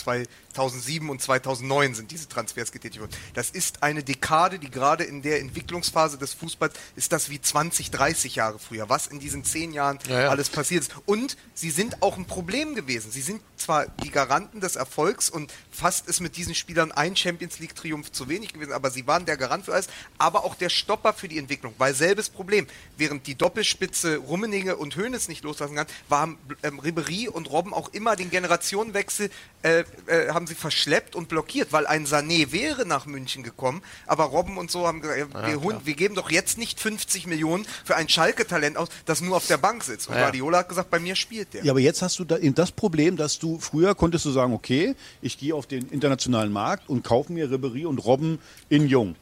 [SPEAKER 3] 2007 und 2009 sind diese Transfers getätigt worden. Das ist eine Dekade, die gerade in der Entwicklungsphase des Fußballs ist das wie 20, 30 Jahre früher, was in diesen zehn Jahren ja, ja. alles passiert ist. Und sie sind auch ein Problem gewesen. Sie sind zwar die Garanten des Erfolgs und fast ist mit diesen Spielern ein Champions League Triumph zu wenig gewesen, aber sie waren der Garant für alles, aber auch der Stopper für die Entwicklung, weil selbes Problem. Während die Doppelspitze Rummenigge und Hoeneß nicht loslassen kann, waren ähm, Ribery und Robben auch immer den Generationen Generationenwechsel äh, äh, haben sie verschleppt und blockiert, weil ein Sané wäre nach München gekommen, aber Robben und so haben gesagt, ja, wir, ja, wir, geben doch jetzt nicht 50 Millionen für ein Schalke-Talent aus, das nur auf der Bank sitzt. Und ja. Guardiola hat gesagt, bei mir spielt der.
[SPEAKER 4] Ja, aber jetzt hast du da eben das Problem, dass du früher konntest du sagen, okay, ich gehe auf den internationalen Markt und kaufe mir Ribery und Robben in Jung.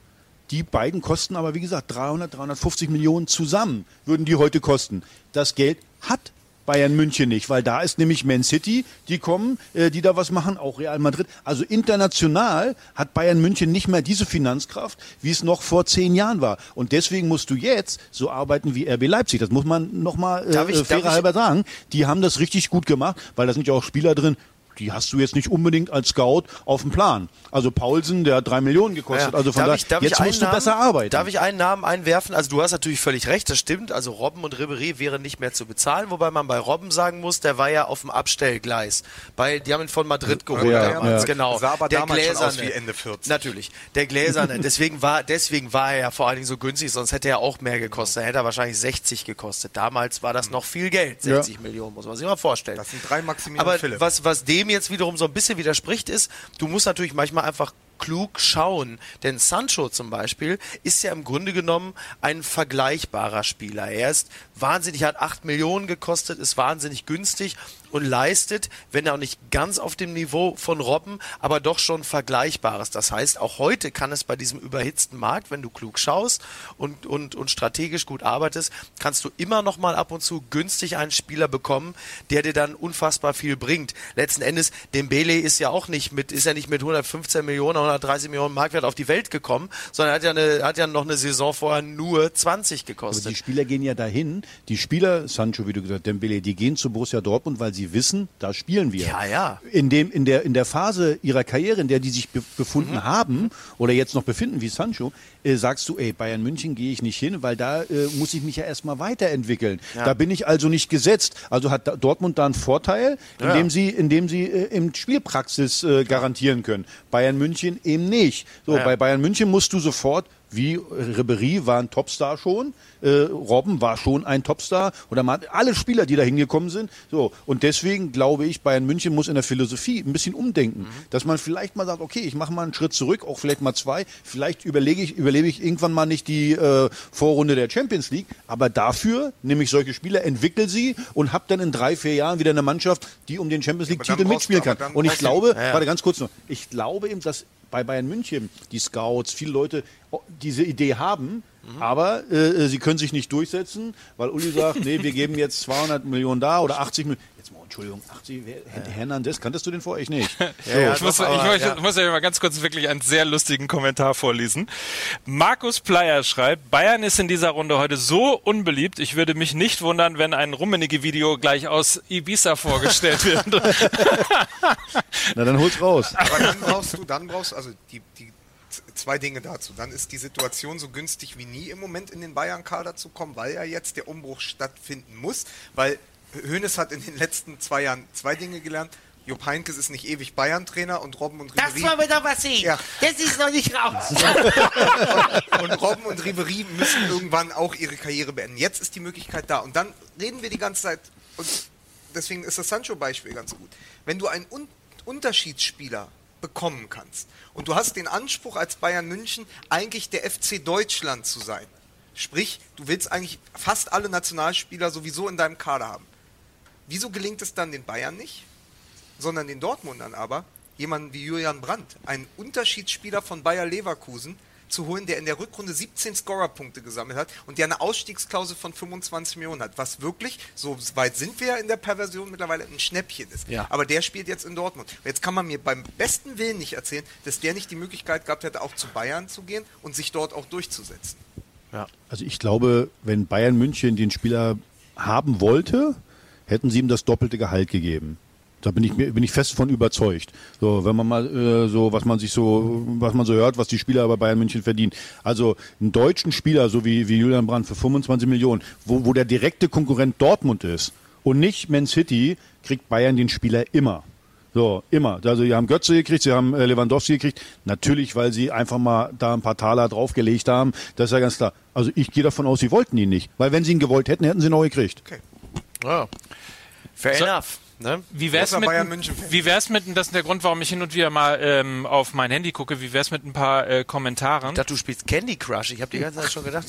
[SPEAKER 4] Die beiden kosten aber, wie gesagt, 300, 350 Millionen zusammen würden die heute kosten. Das Geld hat Bayern München nicht, weil da ist nämlich Man City, die kommen, äh, die da was machen, auch Real Madrid. Also international hat Bayern München nicht mehr diese Finanzkraft, wie es noch vor zehn Jahren war. Und deswegen musst du jetzt so arbeiten wie RB Leipzig. Das muss man nochmal äh, fairer halber sagen. Die haben das richtig gut gemacht, weil da sind ja auch Spieler drin, die hast du jetzt nicht unbedingt als Scout auf dem Plan. Also Paulsen, der hat drei Millionen gekostet. Ja. Also von
[SPEAKER 2] darf
[SPEAKER 4] daher, jetzt musst du Namen, besser arbeiten.
[SPEAKER 2] Darf ich einen Namen einwerfen? Also du hast natürlich völlig recht, das stimmt. Also Robben und Ribery wären nicht mehr zu bezahlen, wobei man bei Robben sagen muss, der war ja auf dem Abstellgleis. Bei, die haben ihn von Madrid geholt ja, damals, ja. genau.
[SPEAKER 3] Sah aber der damals Gläserne, schon aus wie Ende 40.
[SPEAKER 2] Natürlich. Der Gläserne. deswegen war, deswegen war er ja vor allen Dingen so günstig, sonst hätte er auch mehr gekostet. Dann hätte er wahrscheinlich 60 gekostet. Damals war das noch viel Geld. 60 Millionen, muss man sich mal vorstellen.
[SPEAKER 3] Das sind drei Maximilian
[SPEAKER 2] Aber Philipp. was, was den dem jetzt wiederum so ein bisschen widerspricht, ist, du musst natürlich manchmal einfach klug schauen. Denn Sancho zum Beispiel ist ja im Grunde genommen ein vergleichbarer Spieler. Er ist wahnsinnig, hat 8 Millionen gekostet, ist wahnsinnig günstig und leistet, wenn auch nicht ganz auf dem Niveau von Robben, aber doch schon Vergleichbares. Das heißt, auch heute kann es bei diesem überhitzten Markt, wenn du klug schaust und, und, und strategisch gut arbeitest, kannst du immer noch mal ab und zu günstig einen Spieler bekommen, der dir dann unfassbar viel bringt. Letzten Endes, Dembele ist ja auch nicht mit, ist ja nicht mit 115 Millionen, 130 Millionen Marktwert auf die Welt gekommen, sondern hat ja, eine, hat ja noch eine Saison vorher nur 20 gekostet.
[SPEAKER 4] Aber die Spieler gehen ja dahin, die Spieler, Sancho, wie du gesagt hast, Dembele, die gehen zu Borussia Dortmund, weil sie sie wissen, da spielen wir.
[SPEAKER 2] Ja, ja.
[SPEAKER 4] In, dem, in, der, in der Phase ihrer Karriere, in der die sich be befunden mhm. haben oder jetzt noch befinden, wie Sancho, äh, sagst du, ey, Bayern München gehe ich nicht hin, weil da äh, muss ich mich ja erstmal weiterentwickeln. Ja. Da bin ich also nicht gesetzt. Also hat Dortmund da einen Vorteil, indem ja. sie, indem sie äh, im Spielpraxis äh, garantieren können. Bayern München eben nicht. So, ja. bei Bayern München musst du sofort wie Ribery war ein Topstar schon, äh, Robben war schon ein Topstar oder man, alle Spieler, die da hingekommen sind. So und deswegen glaube ich, Bayern München muss in der Philosophie ein bisschen umdenken, mhm. dass man vielleicht mal sagt, okay, ich mache mal einen Schritt zurück, auch vielleicht mal zwei, vielleicht überlege ich, überlebe ich irgendwann mal nicht die äh, Vorrunde der Champions League, aber dafür nehme ich solche Spieler, entwickle sie und habe dann in drei, vier Jahren wieder eine Mannschaft, die um den Champions League Titel mitspielen kann. Und ich glaube, ja, ja. warte ganz kurz noch, ich glaube eben, dass bei Bayern München, die Scouts, viele Leute diese Idee haben, mhm. aber äh, sie können sich nicht durchsetzen, weil Uli sagt, nee, wir geben jetzt 200 Millionen da oder 80 Millionen. Entschuldigung, 80, wer, ja. Hernandez, kanntest du den vor euch nicht?
[SPEAKER 1] ja, ja, ich, muss, aber, ich, ich muss ja mal ganz kurz wirklich einen sehr lustigen Kommentar vorlesen. Markus Pleier schreibt, Bayern ist in dieser Runde heute so unbeliebt, ich würde mich nicht wundern, wenn ein Rummenigge-Video gleich aus Ibiza vorgestellt wird.
[SPEAKER 4] Na, dann hol's raus.
[SPEAKER 3] Aber dann brauchst du, dann brauchst also die, die zwei Dinge dazu. Dann ist die Situation so günstig wie nie im Moment in den Bayern-Kader zu kommen, weil ja jetzt der Umbruch stattfinden muss. Weil Hoeneß hat in den letzten zwei Jahren zwei Dinge gelernt. Jupp Heynckes ist nicht ewig Bayern-Trainer und Robben und
[SPEAKER 2] Ribery... Das wollen wir doch was sehen. Ja. Das ist noch nicht raus.
[SPEAKER 3] und, und Robben und Ribery müssen irgendwann auch ihre Karriere beenden. Jetzt ist die Möglichkeit da. Und dann reden wir die ganze Zeit... Und deswegen ist das Sancho-Beispiel ganz gut. Wenn du einen Un Unterschiedsspieler bekommen kannst. Und du hast den Anspruch als Bayern München eigentlich der FC Deutschland zu sein. Sprich, du willst eigentlich fast alle Nationalspieler sowieso in deinem Kader haben. Wieso gelingt es dann den Bayern nicht, sondern den Dortmundern aber, jemanden wie Julian Brandt, einen Unterschiedsspieler von Bayer Leverkusen, zu holen, der in der Rückrunde 17 Scorerpunkte gesammelt hat und der eine Ausstiegsklausel von 25 Millionen hat, was wirklich, so weit sind wir ja in der Perversion mittlerweile, ein Schnäppchen ist. Ja. Aber der spielt jetzt in Dortmund. Jetzt kann man mir beim besten Willen nicht erzählen, dass der nicht die Möglichkeit gehabt hätte, auch zu Bayern zu gehen und sich dort auch durchzusetzen.
[SPEAKER 4] Ja. Also ich glaube, wenn Bayern München den Spieler haben wollte, hätten sie ihm das doppelte Gehalt gegeben. Da bin ich bin ich fest von überzeugt. So, wenn man mal äh, so, was man sich so, was man so hört, was die Spieler bei Bayern München verdienen. Also einen deutschen Spieler, so wie, wie Julian Brandt für 25 Millionen, wo, wo der direkte Konkurrent Dortmund ist und nicht Man City, kriegt Bayern den Spieler immer. So, immer. Also, sie haben Götze gekriegt, sie haben äh, Lewandowski gekriegt. Natürlich, weil sie einfach mal da ein paar Taler draufgelegt haben. Das ist ja ganz klar. Also, ich gehe davon aus, sie wollten ihn nicht. Weil, wenn sie ihn gewollt hätten, hätten sie ihn auch gekriegt. Okay.
[SPEAKER 2] Ja. Fair so, enough.
[SPEAKER 1] Ne? Wie wär's mit, wie wär's mit, das ist der Grund, warum ich hin und wieder mal ähm, auf mein Handy gucke, wie wär's mit ein paar äh, Kommentaren? Ich
[SPEAKER 2] dachte, du spielst Candy Crush. Ich habe die ganze Zeit schon gedacht,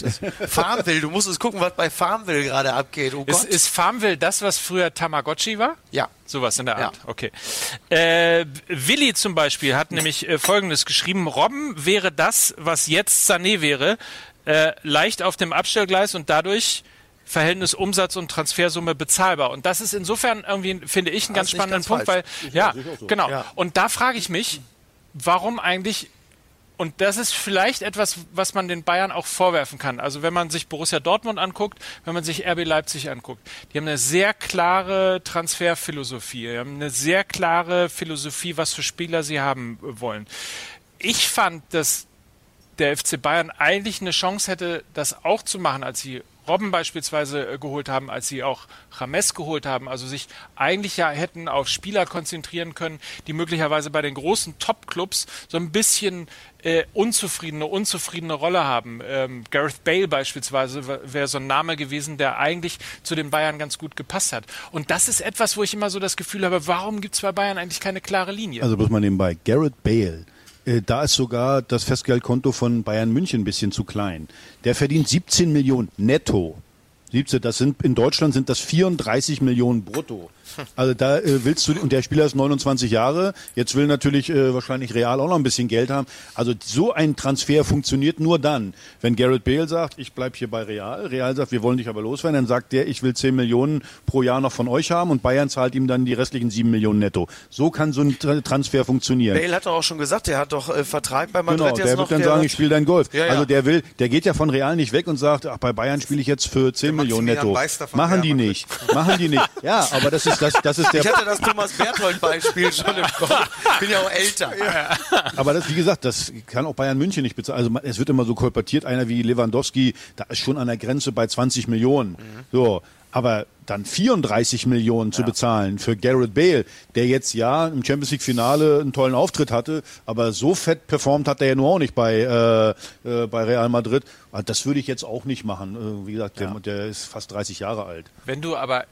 [SPEAKER 2] Farmville, du musst es gucken, was bei Farmville gerade abgeht. Oh
[SPEAKER 1] ist, ist, Farmville das, was früher Tamagotchi war?
[SPEAKER 2] Ja.
[SPEAKER 1] Sowas in der Art, ja. okay. Äh, Willi zum Beispiel hat nämlich äh, Folgendes geschrieben, Robben wäre das, was jetzt Sané wäre, äh, leicht auf dem Abstellgleis und dadurch Verhältnis Umsatz und Transfersumme bezahlbar. Und das ist insofern irgendwie, finde ich, einen ganz spannenden ganz Punkt, falsch. weil, ich ja, so. genau. Ja. Und da frage ich mich, warum eigentlich und das ist vielleicht etwas, was man den Bayern auch vorwerfen kann. Also wenn man sich Borussia Dortmund anguckt, wenn man sich RB Leipzig anguckt, die haben eine sehr klare Transferphilosophie, die haben eine sehr klare Philosophie, was für Spieler sie haben wollen. Ich fand, dass der FC Bayern eigentlich eine Chance hätte, das auch zu machen, als sie Robben beispielsweise äh, geholt haben, als sie auch James geholt haben. Also sich eigentlich ja hätten auf Spieler konzentrieren können, die möglicherweise bei den großen Top-Clubs so ein bisschen äh, unzufriedene, unzufriedene Rolle haben. Ähm, Gareth Bale beispielsweise wäre so ein Name gewesen, der eigentlich zu den Bayern ganz gut gepasst hat. Und das ist etwas, wo ich immer so das Gefühl habe, warum gibt es bei Bayern eigentlich keine klare Linie?
[SPEAKER 4] Also bloß mal nebenbei, Gareth Bale, da ist sogar das Festgeldkonto von Bayern München ein bisschen zu klein. Der verdient 17 Millionen netto. 17, das sind in Deutschland sind das 34 Millionen brutto. Also da äh, willst du, und der Spieler ist 29 Jahre, jetzt will natürlich äh, wahrscheinlich Real auch noch ein bisschen Geld haben. Also so ein Transfer funktioniert nur dann, wenn Garrett Bale sagt, ich bleib hier bei Real, Real sagt, wir wollen dich aber loswerden, dann sagt der, ich will 10 Millionen pro Jahr noch von euch haben und Bayern zahlt ihm dann die restlichen 7 Millionen netto. So kann so ein Transfer funktionieren.
[SPEAKER 2] Bale hat doch auch schon gesagt, der hat doch äh, Vertrag bei
[SPEAKER 4] Madrid genau, jetzt der noch. Der wird dann sagen, ich spiele dein Golf. Ja, ja. Also der will, der geht ja von Real nicht weg und sagt, ach, bei Bayern spiele ich jetzt für 10 Millionen netto. Machen die nicht. Machen die nicht. Ja, aber das ist das, das ist der
[SPEAKER 2] hatte das Thomas Berthold-Beispiel schon im Kopf. Bin ja auch älter. Ja.
[SPEAKER 4] Aber das, wie gesagt, das kann auch Bayern München nicht bezahlen. Also es wird immer so kolportiert, einer wie Lewandowski, da ist schon an der Grenze bei 20 Millionen. Mhm. So, aber dann 34 Millionen zu ja. bezahlen für Garrett Bale, der jetzt ja im Champions League Finale einen tollen Auftritt hatte, aber so fett performt hat er ja nur auch nicht bei, äh, äh, bei Real Madrid. Das würde ich jetzt auch nicht machen. Äh, wie gesagt, der, ja. der ist fast 30 Jahre alt.
[SPEAKER 1] Wenn du aber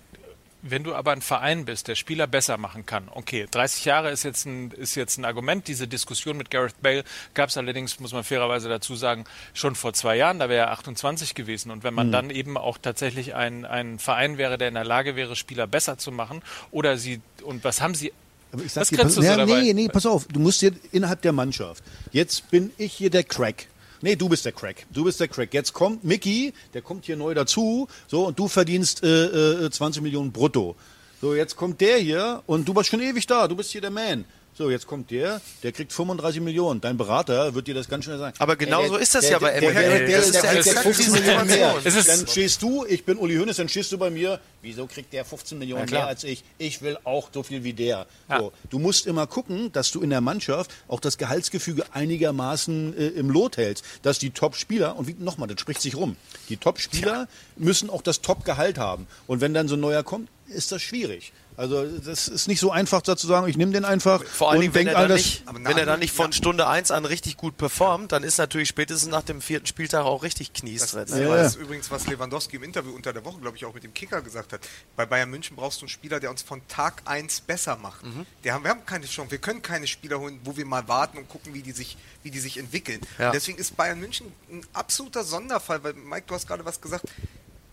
[SPEAKER 1] wenn du aber ein Verein bist, der Spieler besser machen kann, okay, 30 Jahre ist jetzt ein, ist jetzt ein Argument. Diese Diskussion mit Gareth Bale gab es allerdings, muss man fairerweise dazu sagen, schon vor zwei Jahren. Da wäre er 28 gewesen. Und wenn man mhm. dann eben auch tatsächlich ein, ein Verein wäre, der in der Lage wäre, Spieler besser zu machen, oder sie, und was haben sie
[SPEAKER 4] aber ich sag Was dir, pass, ja, nee, nee, pass auf, du musst hier innerhalb der Mannschaft. Jetzt bin ich hier der Crack. Nee, du bist der Crack. Du bist der Crack. Jetzt kommt Mickey, der kommt hier neu dazu, so, und du verdienst äh, äh, 20 Millionen brutto. So, jetzt kommt der hier und du warst schon ewig da, du bist hier der Man. So, jetzt kommt der, der kriegt 35 Millionen. Dein Berater wird dir das ganz schnell sagen.
[SPEAKER 2] Aber genau so ist das der, ja bei ML.
[SPEAKER 4] Der, der, der, der, der 15 Millionen mehr. Dann stehst du, ich bin Uli Hoeneß, dann stehst du bei mir. Wieso kriegt der 15 Millionen ja, mehr als ich? Ich will auch so viel wie der. Ja. So, du musst immer gucken, dass du in der Mannschaft auch das Gehaltsgefüge einigermaßen äh, im Lot hältst. Dass die Top-Spieler, und nochmal, das spricht sich rum, die Top-Spieler müssen auch das Top-Gehalt haben. Und wenn dann so ein neuer kommt, ist das schwierig. Also das ist nicht so einfach da zu sagen, ich nehme den einfach
[SPEAKER 2] Vor allem, wenn, er dann nicht, wenn er dann nicht von Stunde 1 an richtig gut performt, dann ist natürlich spätestens nach dem vierten Spieltag auch richtig Knies
[SPEAKER 3] drin. Das, ne? ja. das ist übrigens, was Lewandowski im Interview unter der Woche, glaube ich, auch mit dem Kicker gesagt hat. Bei Bayern München brauchst du einen Spieler, der uns von Tag 1 besser macht. Mhm. Der haben, wir haben keine Chance, wir können keine Spieler holen, wo wir mal warten und gucken, wie die sich, wie die sich entwickeln. Ja. Deswegen ist Bayern München ein absoluter Sonderfall, weil Mike, du hast gerade was gesagt,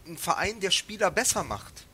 [SPEAKER 3] ein Verein, der Spieler besser macht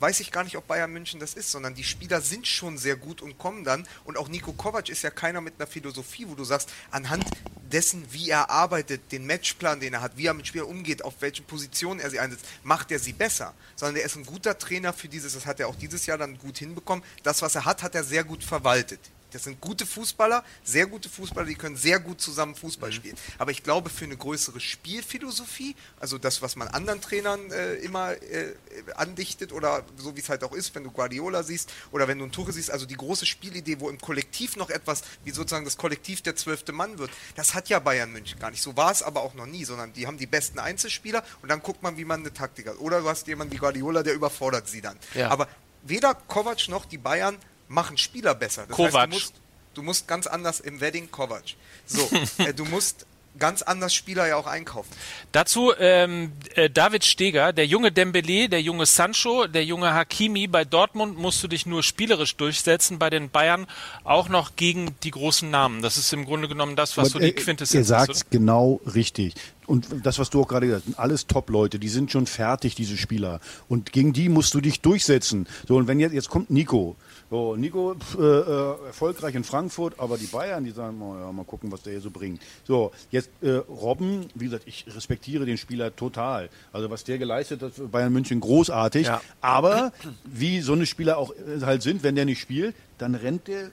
[SPEAKER 3] weiß ich gar nicht, ob Bayern München das ist, sondern die Spieler sind schon sehr gut und kommen dann. Und auch Nico Kovac ist ja keiner mit einer Philosophie, wo du sagst, anhand dessen, wie er arbeitet, den Matchplan, den er hat, wie er mit Spielern umgeht, auf welchen Positionen er sie einsetzt, macht er sie besser. Sondern er ist ein guter Trainer für dieses, das hat er auch dieses Jahr dann gut hinbekommen. Das, was er hat, hat er sehr gut verwaltet. Das sind gute Fußballer, sehr gute Fußballer, die können sehr gut zusammen Fußball mhm. spielen. Aber ich glaube, für eine größere Spielphilosophie, also das, was man anderen Trainern äh, immer äh, andichtet oder so wie es halt auch ist, wenn du Guardiola siehst oder wenn du ein Tuche siehst, also die große Spielidee, wo im Kollektiv noch etwas, wie sozusagen das Kollektiv der zwölfte Mann wird, das hat ja Bayern München gar nicht. So war es aber auch noch nie, sondern die haben die besten Einzelspieler und dann guckt man, wie man eine Taktik hat. Oder du hast jemanden wie Guardiola, der überfordert sie dann. Ja. Aber weder Kovac noch die Bayern machen Spieler besser.
[SPEAKER 1] Das Kovac. Heißt,
[SPEAKER 3] du, musst, du musst ganz anders im Wedding Kovac. So, äh, du musst ganz anders Spieler ja auch einkaufen.
[SPEAKER 1] Dazu ähm, äh, David Steger, der junge Dembele, der junge Sancho, der junge Hakimi. Bei Dortmund musst du dich nur spielerisch durchsetzen, bei den Bayern auch noch gegen die großen Namen. Das ist im Grunde genommen das, was Aber, so die Quintessenz
[SPEAKER 4] ist. Ihr sagt ist, genau richtig. Und das, was du auch gerade gesagt hast, sind alles Top-Leute, die sind schon fertig, diese Spieler. Und gegen die musst du dich durchsetzen. So, und wenn jetzt, jetzt kommt Nico, so, Nico äh, äh, erfolgreich in Frankfurt, aber die Bayern, die sagen, oh, ja, mal gucken, was der hier so bringt. So, jetzt äh, Robben, wie gesagt, ich respektiere den Spieler total. Also was der geleistet hat, Bayern München großartig. Ja. Aber wie so eine Spieler auch äh, halt sind, wenn der nicht spielt, dann rennt der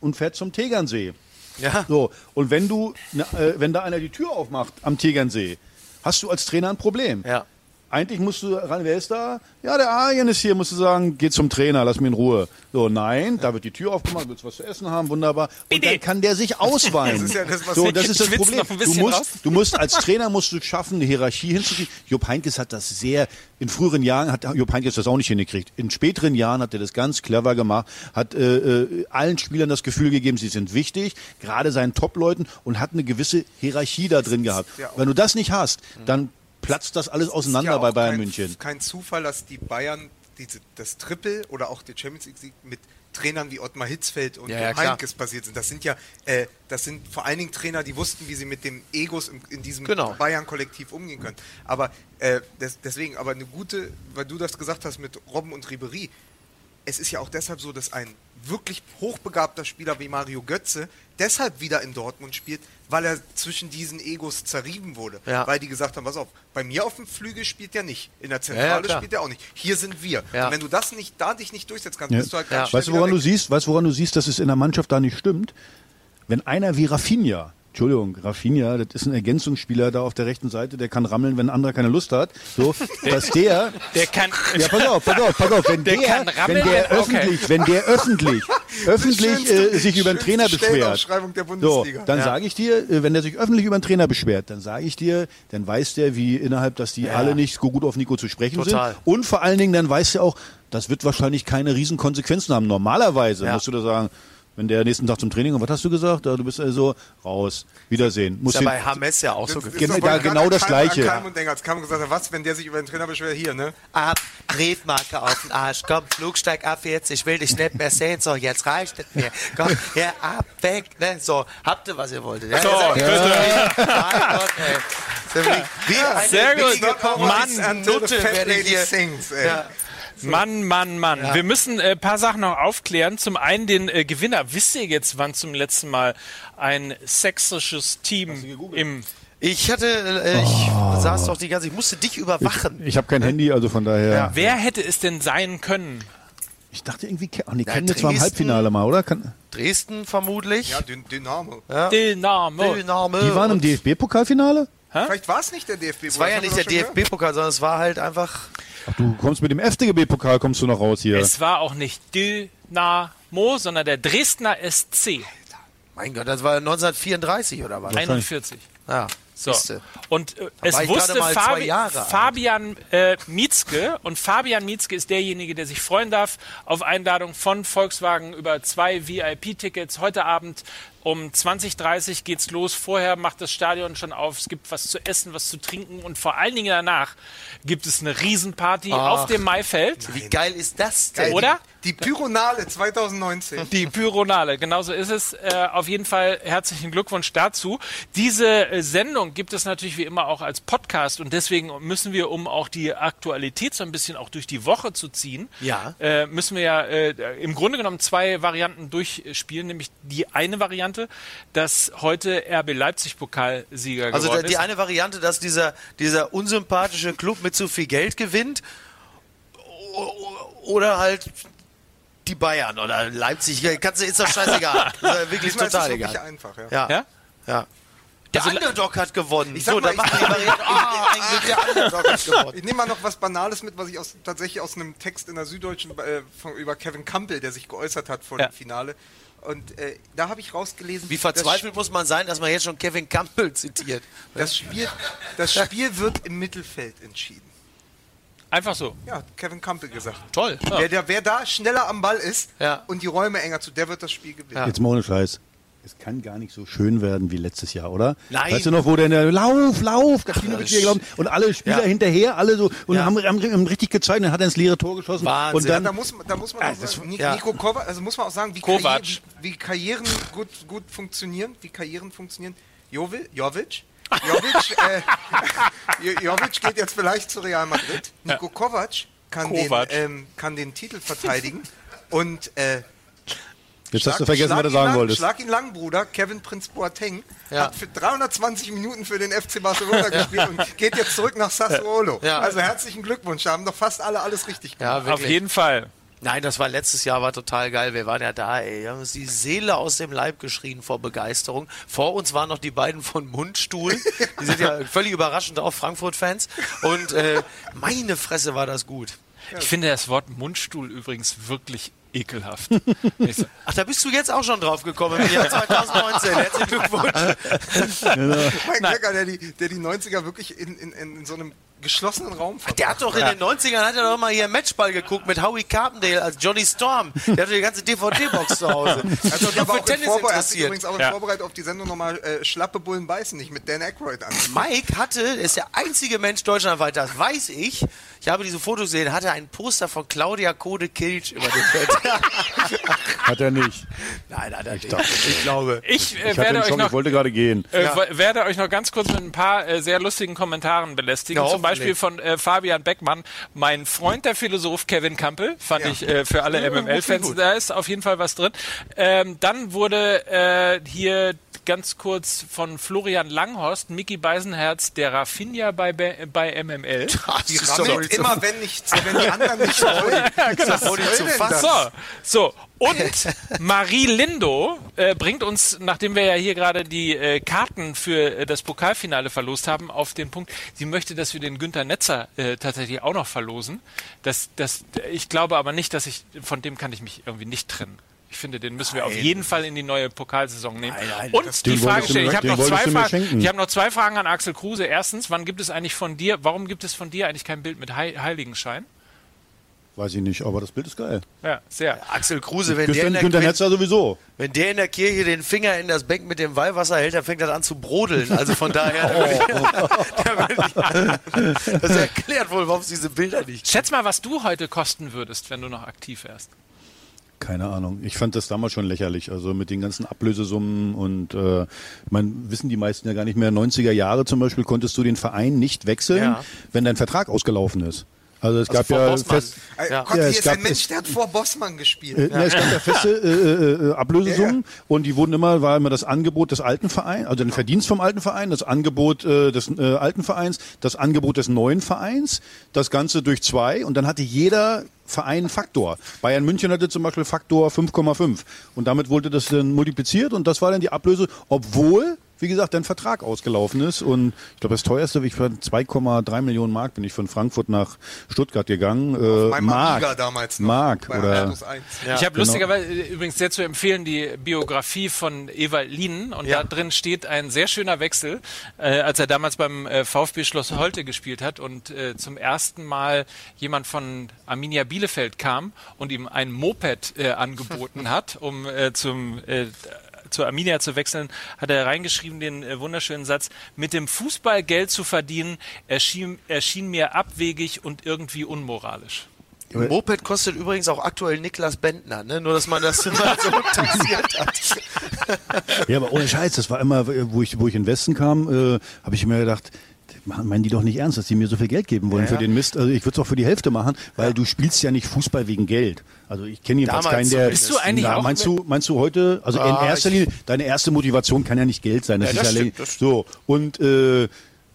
[SPEAKER 4] und fährt zum Tegernsee. Ja. So, und wenn du, äh, wenn da einer die Tür aufmacht am Tegernsee, hast du als Trainer ein Problem.
[SPEAKER 2] Ja.
[SPEAKER 4] Eigentlich musst du ran, wer ist da? Ja, der Arjen ist hier, musst du sagen, geh zum Trainer, lass mich in Ruhe. So, nein, da wird die Tür aufgemacht, willst was zu essen haben, wunderbar. Und dann kann der sich ausweinen. das ist ja das, was so, das ist das Problem. Du musst, du musst, als Trainer musst du schaffen, eine Hierarchie hinzukriegen. Jupp Heinkes hat das sehr, in früheren Jahren hat Jupp Heinkes das auch nicht hingekriegt. In späteren Jahren hat er das ganz clever gemacht, hat äh, äh, allen Spielern das Gefühl gegeben, sie sind wichtig, gerade seinen Top-Leuten und hat eine gewisse Hierarchie da drin gehabt. Wenn du das nicht hast, dann platzt das alles auseinander ja bei Bayern
[SPEAKER 3] kein,
[SPEAKER 4] München.
[SPEAKER 3] Kein Zufall, dass die Bayern diese, das Triple oder auch der Champions League mit Trainern wie Ottmar Hitzfeld und ja, ja, Heinkes passiert sind. Das sind ja, äh, das sind vor allen Dingen Trainer, die wussten, wie sie mit den Egos in, in diesem genau. Bayern-Kollektiv umgehen können. Aber äh, des, deswegen, aber eine gute, weil du das gesagt hast mit Robben und Ribery, es ist ja auch deshalb so, dass ein wirklich hochbegabter Spieler wie Mario Götze deshalb wieder in Dortmund spielt, weil er zwischen diesen Egos zerrieben wurde. Ja. Weil die gesagt haben, pass auf, bei mir auf dem Flügel spielt er nicht, in der Zentrale ja, spielt er auch nicht. Hier sind wir. Und wenn du das nicht, da dich nicht durchsetzen kannst, bist du halt ganz
[SPEAKER 4] Weißt du, woran du siehst, weißt woran du siehst, dass es in der Mannschaft da nicht stimmt? Wenn einer wie Rafinha Entschuldigung, Rafinha, das ist ein Ergänzungsspieler da auf der rechten Seite, der kann rammeln, wenn ein anderer keine Lust hat. So, dass der,
[SPEAKER 1] der kann,
[SPEAKER 4] ja, pass auf, pass auf, pass auf, wenn der, der wenn der öffentlich, okay. wenn der öffentlich, öffentlich äh, sich über einen Trainer beschwert, so, dann ja. sage ich dir, äh, wenn der sich öffentlich über einen Trainer beschwert, dann sage ich dir, dann weiß der, wie innerhalb, dass die ja. alle nicht so gut auf Nico zu sprechen Total. sind. Und vor allen Dingen, dann weiß der auch, das wird wahrscheinlich keine riesen Konsequenzen haben. Normalerweise ja. musst du da sagen, wenn der nächsten Tag zum Training und was hast du gesagt? Du bist also raus. Wiedersehen.
[SPEAKER 2] Muss ist ja bei Hames ja auch so
[SPEAKER 4] gewesen. Gen da genau das Gleiche.
[SPEAKER 3] Keim und Engels kam und gesagt, was, wenn der sich über den Trainer beschwert, hier, ne?
[SPEAKER 2] Ab, Briefmarke auf den Arsch, komm, Flugsteig ab jetzt, ich will dich nicht mehr sehen, so, jetzt reicht es mir. Komm, hier, ab, weg, ne? So, habt ihr, was ihr wolltet. Ja, so, bitte. Ja. Mein Gott, ey.
[SPEAKER 1] Wie eine Sehr gut. Mann, Nutte werde ich hier. Sings, ey. Ja. Mann, Mann, Mann. Ja. Wir müssen ein äh, paar Sachen noch aufklären. Zum einen den äh, Gewinner. Wisst ihr jetzt, wann zum letzten Mal ein sächsisches Team im
[SPEAKER 2] ich hatte, äh, ich oh. saß doch die ganze, ich musste dich überwachen.
[SPEAKER 4] Ich, ich habe kein Handy, also von daher. Ja.
[SPEAKER 1] Wer hätte es denn sein können?
[SPEAKER 4] Ich dachte irgendwie, ach nee, kennen jetzt zwar im Halbfinale mal, oder? Kann,
[SPEAKER 2] Dresden vermutlich.
[SPEAKER 3] Ja, Dynamo.
[SPEAKER 1] Ja. Dynamo.
[SPEAKER 4] Dynamo. Die waren im DFB-Pokalfinale?
[SPEAKER 3] Vielleicht war es nicht der DFB-Pokal.
[SPEAKER 2] Es war ja nicht der DFB-Pokal, sondern es war halt einfach
[SPEAKER 4] Ach, du kommst mit dem FDGB-Pokal, kommst du noch raus hier.
[SPEAKER 1] Es war auch nicht Dynamo, sondern der Dresdner SC.
[SPEAKER 2] Mein Gott, das war 1934 oder was?
[SPEAKER 1] 41.
[SPEAKER 2] Ja.
[SPEAKER 1] So. Und äh, es wusste Fabi Fabian äh, Mietzke und Fabian Mietzke ist derjenige, der sich freuen darf auf Einladung von Volkswagen über zwei VIP-Tickets heute Abend um 20.30 geht's los. Vorher macht das Stadion schon auf. Es gibt was zu essen, was zu trinken und vor allen Dingen danach gibt es eine Riesenparty Ach, auf dem Maifeld.
[SPEAKER 2] Wie geil ist das denn?
[SPEAKER 1] Oder?
[SPEAKER 3] Die Pyronale 2019.
[SPEAKER 1] Die Pyronale, genauso ist es. Äh, auf jeden Fall herzlichen Glückwunsch dazu. Diese äh, Sendung gibt es natürlich wie immer auch als Podcast und deswegen müssen wir, um auch die Aktualität so ein bisschen auch durch die Woche zu ziehen,
[SPEAKER 2] ja.
[SPEAKER 1] äh, müssen wir ja äh, im Grunde genommen zwei Varianten durchspielen, nämlich die eine Variante, dass heute RB Leipzig Pokalsieger
[SPEAKER 2] also geworden ist. Also die eine Variante, dass dieser, dieser unsympathische Club mit zu viel Geld gewinnt oder halt die Bayern oder Leipzig, kannst du, ist doch scheißegal. Ist wirklich total egal. Wirklich
[SPEAKER 3] einfach, ja.
[SPEAKER 2] ja. ja? ja. Der also, Underdog hat gewonnen. Ich so, mal, ich,
[SPEAKER 3] oh, ich nehme mal noch was Banales mit, was ich aus, tatsächlich aus einem Text in der Süddeutschen äh, von, über Kevin Campbell, der sich geäußert hat vor ja. dem Finale. Und äh, da habe ich rausgelesen.
[SPEAKER 2] Wie verzweifelt muss man sein, dass man jetzt schon Kevin Campbell zitiert?
[SPEAKER 3] Das Spiel, das Spiel wird im Mittelfeld entschieden.
[SPEAKER 1] Einfach so.
[SPEAKER 3] Ja, Kevin Campbell gesagt.
[SPEAKER 1] Toll.
[SPEAKER 3] Ja. Wer, der, wer da schneller am Ball ist ja. und die Räume enger zu, der wird das Spiel gewinnen. Ja.
[SPEAKER 4] Jetzt mal ohne Scheiß. Es kann gar nicht so schön werden wie letztes Jahr, oder?
[SPEAKER 2] Nein.
[SPEAKER 4] Weißt du noch, wo der, der Lauf, Lauf, der glauben, und alle Spieler ja. hinterher, alle so, und ja. haben, haben, haben, richtig gezeigt, dann hat er ins leere Tor geschossen.
[SPEAKER 3] Wahnsinn.
[SPEAKER 4] Und dann,
[SPEAKER 3] ja, da muss, da muss man auch sagen, Nico Kovac, also muss man auch sagen, wie, Karriere, wie, wie Karrieren gut, gut funktionieren, wie Karrieren funktionieren. Jovic, Jovic Jovic, äh, Jovic geht jetzt vielleicht zu Real Madrid. Nico Kovac kann, Kovac. Den, ähm, kann den Titel verteidigen. Und äh,
[SPEAKER 4] Jetzt schlag, hast du vergessen, was du sagen
[SPEAKER 3] lang,
[SPEAKER 4] wolltest.
[SPEAKER 3] Schlag ihn lang, Bruder. Kevin Prinz Boateng ja. hat für 320 Minuten für den FC Barcelona gespielt und geht jetzt zurück nach Sassuolo. Ja. Also herzlichen Glückwunsch. Da haben doch fast alle alles richtig
[SPEAKER 1] gemacht. Ja, Auf jeden Fall.
[SPEAKER 2] Nein, das war letztes Jahr, war total geil. Wir waren ja da, ey. Wir haben uns die Seele aus dem Leib geschrien vor Begeisterung. Vor uns waren noch die beiden von Mundstuhl. Die sind ja völlig überraschend auch Frankfurt-Fans. Und äh, meine Fresse war das gut.
[SPEAKER 1] Ich finde das Wort Mundstuhl übrigens wirklich ekelhaft.
[SPEAKER 2] Ach, da bist du jetzt auch schon drauf gekommen im Jahr 2019. Herzlichen Glückwunsch.
[SPEAKER 3] Genau. Mike Becker, der die, der die 90er wirklich in, in, in so einem geschlossenen Raum
[SPEAKER 2] verbracht. Der hat doch in den 90ern hat er doch mal hier Matchball geguckt mit Howie Carpendale als Johnny Storm. Der hatte die ganze DVD-Box zu Hause.
[SPEAKER 3] Also der war auch Tennis in hat sich übrigens auch in ja. Vorbereitung auf die Sendung nochmal äh, Schlappe Bullen beißen nicht mit Dan Aykroyd an.
[SPEAKER 2] Mike hatte, ist der einzige Mensch deutschlandweit, das weiß ich, ich habe diese Fotos gesehen, hatte ein Poster von Claudia Kode Kilch über dem Bett.
[SPEAKER 4] hat er nicht.
[SPEAKER 2] Nein, hat er nicht. Ich glaube.
[SPEAKER 1] Ich, äh, ich werde euch noch,
[SPEAKER 4] ich wollte gerade gehen.
[SPEAKER 1] Äh, ja. werde euch noch ganz kurz mit ein paar äh, sehr lustigen Kommentaren belästigen. Ja, Beispiel von äh, Fabian Beckmann. Mein Freund, der Philosoph Kevin Kampel, fand ja. ich äh, für alle MML-Fans, da ist auf jeden Fall was drin. Ähm, dann wurde äh, hier ganz kurz von Florian Langhorst, Mickey Beisenherz, der Raffinia bei, bei MML.
[SPEAKER 3] Die rammelt immer, wenn, nicht, wenn die anderen nicht wollen. ja,
[SPEAKER 1] genau. So, so, und Marie Lindo äh, bringt uns, nachdem wir ja hier gerade die äh, Karten für äh, das Pokalfinale verlost haben, auf den Punkt, sie möchte, dass wir den Günter Netzer äh, tatsächlich auch noch verlosen. Das, das, ich glaube aber nicht, dass ich, von dem kann ich mich irgendwie nicht trennen. Ich finde, den müssen wir nein. auf jeden Fall in die neue Pokalsaison nehmen. Nein, nein, und die Frage stellen, ich habe noch, zwei Fragen, ich hab noch zwei Fragen an Axel Kruse. Erstens, wann gibt es eigentlich von dir, warum gibt es von dir eigentlich kein Bild mit Heiligenschein?
[SPEAKER 4] Weiß ich nicht, aber das Bild ist geil.
[SPEAKER 1] Ja, sehr.
[SPEAKER 2] Axel Kruse, wenn
[SPEAKER 4] der, in der, Netzer sowieso.
[SPEAKER 2] wenn der in der Kirche den Finger in das Becken mit dem Weihwasser hält, dann fängt das an zu brodeln. Also von daher, oh. das erklärt wohl, warum es diese Bilder nicht
[SPEAKER 1] gibt. Schätz mal, was du heute kosten würdest, wenn du noch aktiv wärst.
[SPEAKER 4] Keine Ahnung. Ich fand das damals schon lächerlich. Also mit den ganzen Ablösesummen und äh, man wissen die meisten ja gar nicht mehr. 90er Jahre zum Beispiel konntest du den Verein nicht wechseln, ja. wenn dein Vertrag ausgelaufen ist. Also es also gab ja fest,
[SPEAKER 3] äh, ja. Gott, ja, es ist ein Mensch, der hat vor Bossmann gespielt.
[SPEAKER 4] Äh, ja. es gab ja feste äh, äh, Ablösesummen und die wurden immer, war immer das Angebot des alten Vereins, also den Verdienst vom alten Verein, das Angebot äh, des äh, alten Vereins, das Angebot des neuen Vereins, das Ganze durch zwei und dann hatte jeder Verein Faktor. Bayern München hatte zum Beispiel Faktor 5,5 und damit wurde das dann multipliziert und das war dann die Ablöse, obwohl wie gesagt, dein Vertrag ausgelaufen ist. Und ich glaube, das teuerste, ich für 2,3 Millionen Mark bin ich von Frankfurt nach Stuttgart gegangen.
[SPEAKER 3] Äh, Mark, damals noch,
[SPEAKER 4] Mark oder
[SPEAKER 1] ja, ich habe genau. lustigerweise übrigens sehr zu empfehlen die Biografie von Ewald Lienen und ja. da drin steht ein sehr schöner Wechsel, äh, als er damals beim äh, VfB Schloss Holte gespielt hat und äh, zum ersten Mal jemand von Arminia Bielefeld kam und ihm ein Moped äh, angeboten hat, um äh, zum zur Arminia zu wechseln, hat er reingeschrieben den äh, wunderschönen Satz, mit dem Fußball Geld zu verdienen, erschien, erschien mir abwegig und irgendwie unmoralisch.
[SPEAKER 2] Moped kostet übrigens auch aktuell Niklas Bentner, ne? nur dass man das mal so taxiert hat.
[SPEAKER 4] Ja, aber ohne Scheiß, das war immer, wo ich, wo ich in den Westen kam, äh, habe ich mir gedacht, meinen die doch nicht ernst, dass die mir so viel Geld geben wollen ja, für den Mist. Also ich würde es auch für die Hälfte machen, weil ja. du spielst ja nicht Fußball wegen Geld. Also ich kenne jedenfalls Damals keinen, der.
[SPEAKER 1] Bist du eigentlich
[SPEAKER 4] na, meinst du, meinst du heute, also ah, in erster Linie, deine erste Motivation kann ja nicht Geld sein. Das ja, ist das ja stimmt, so. Und äh,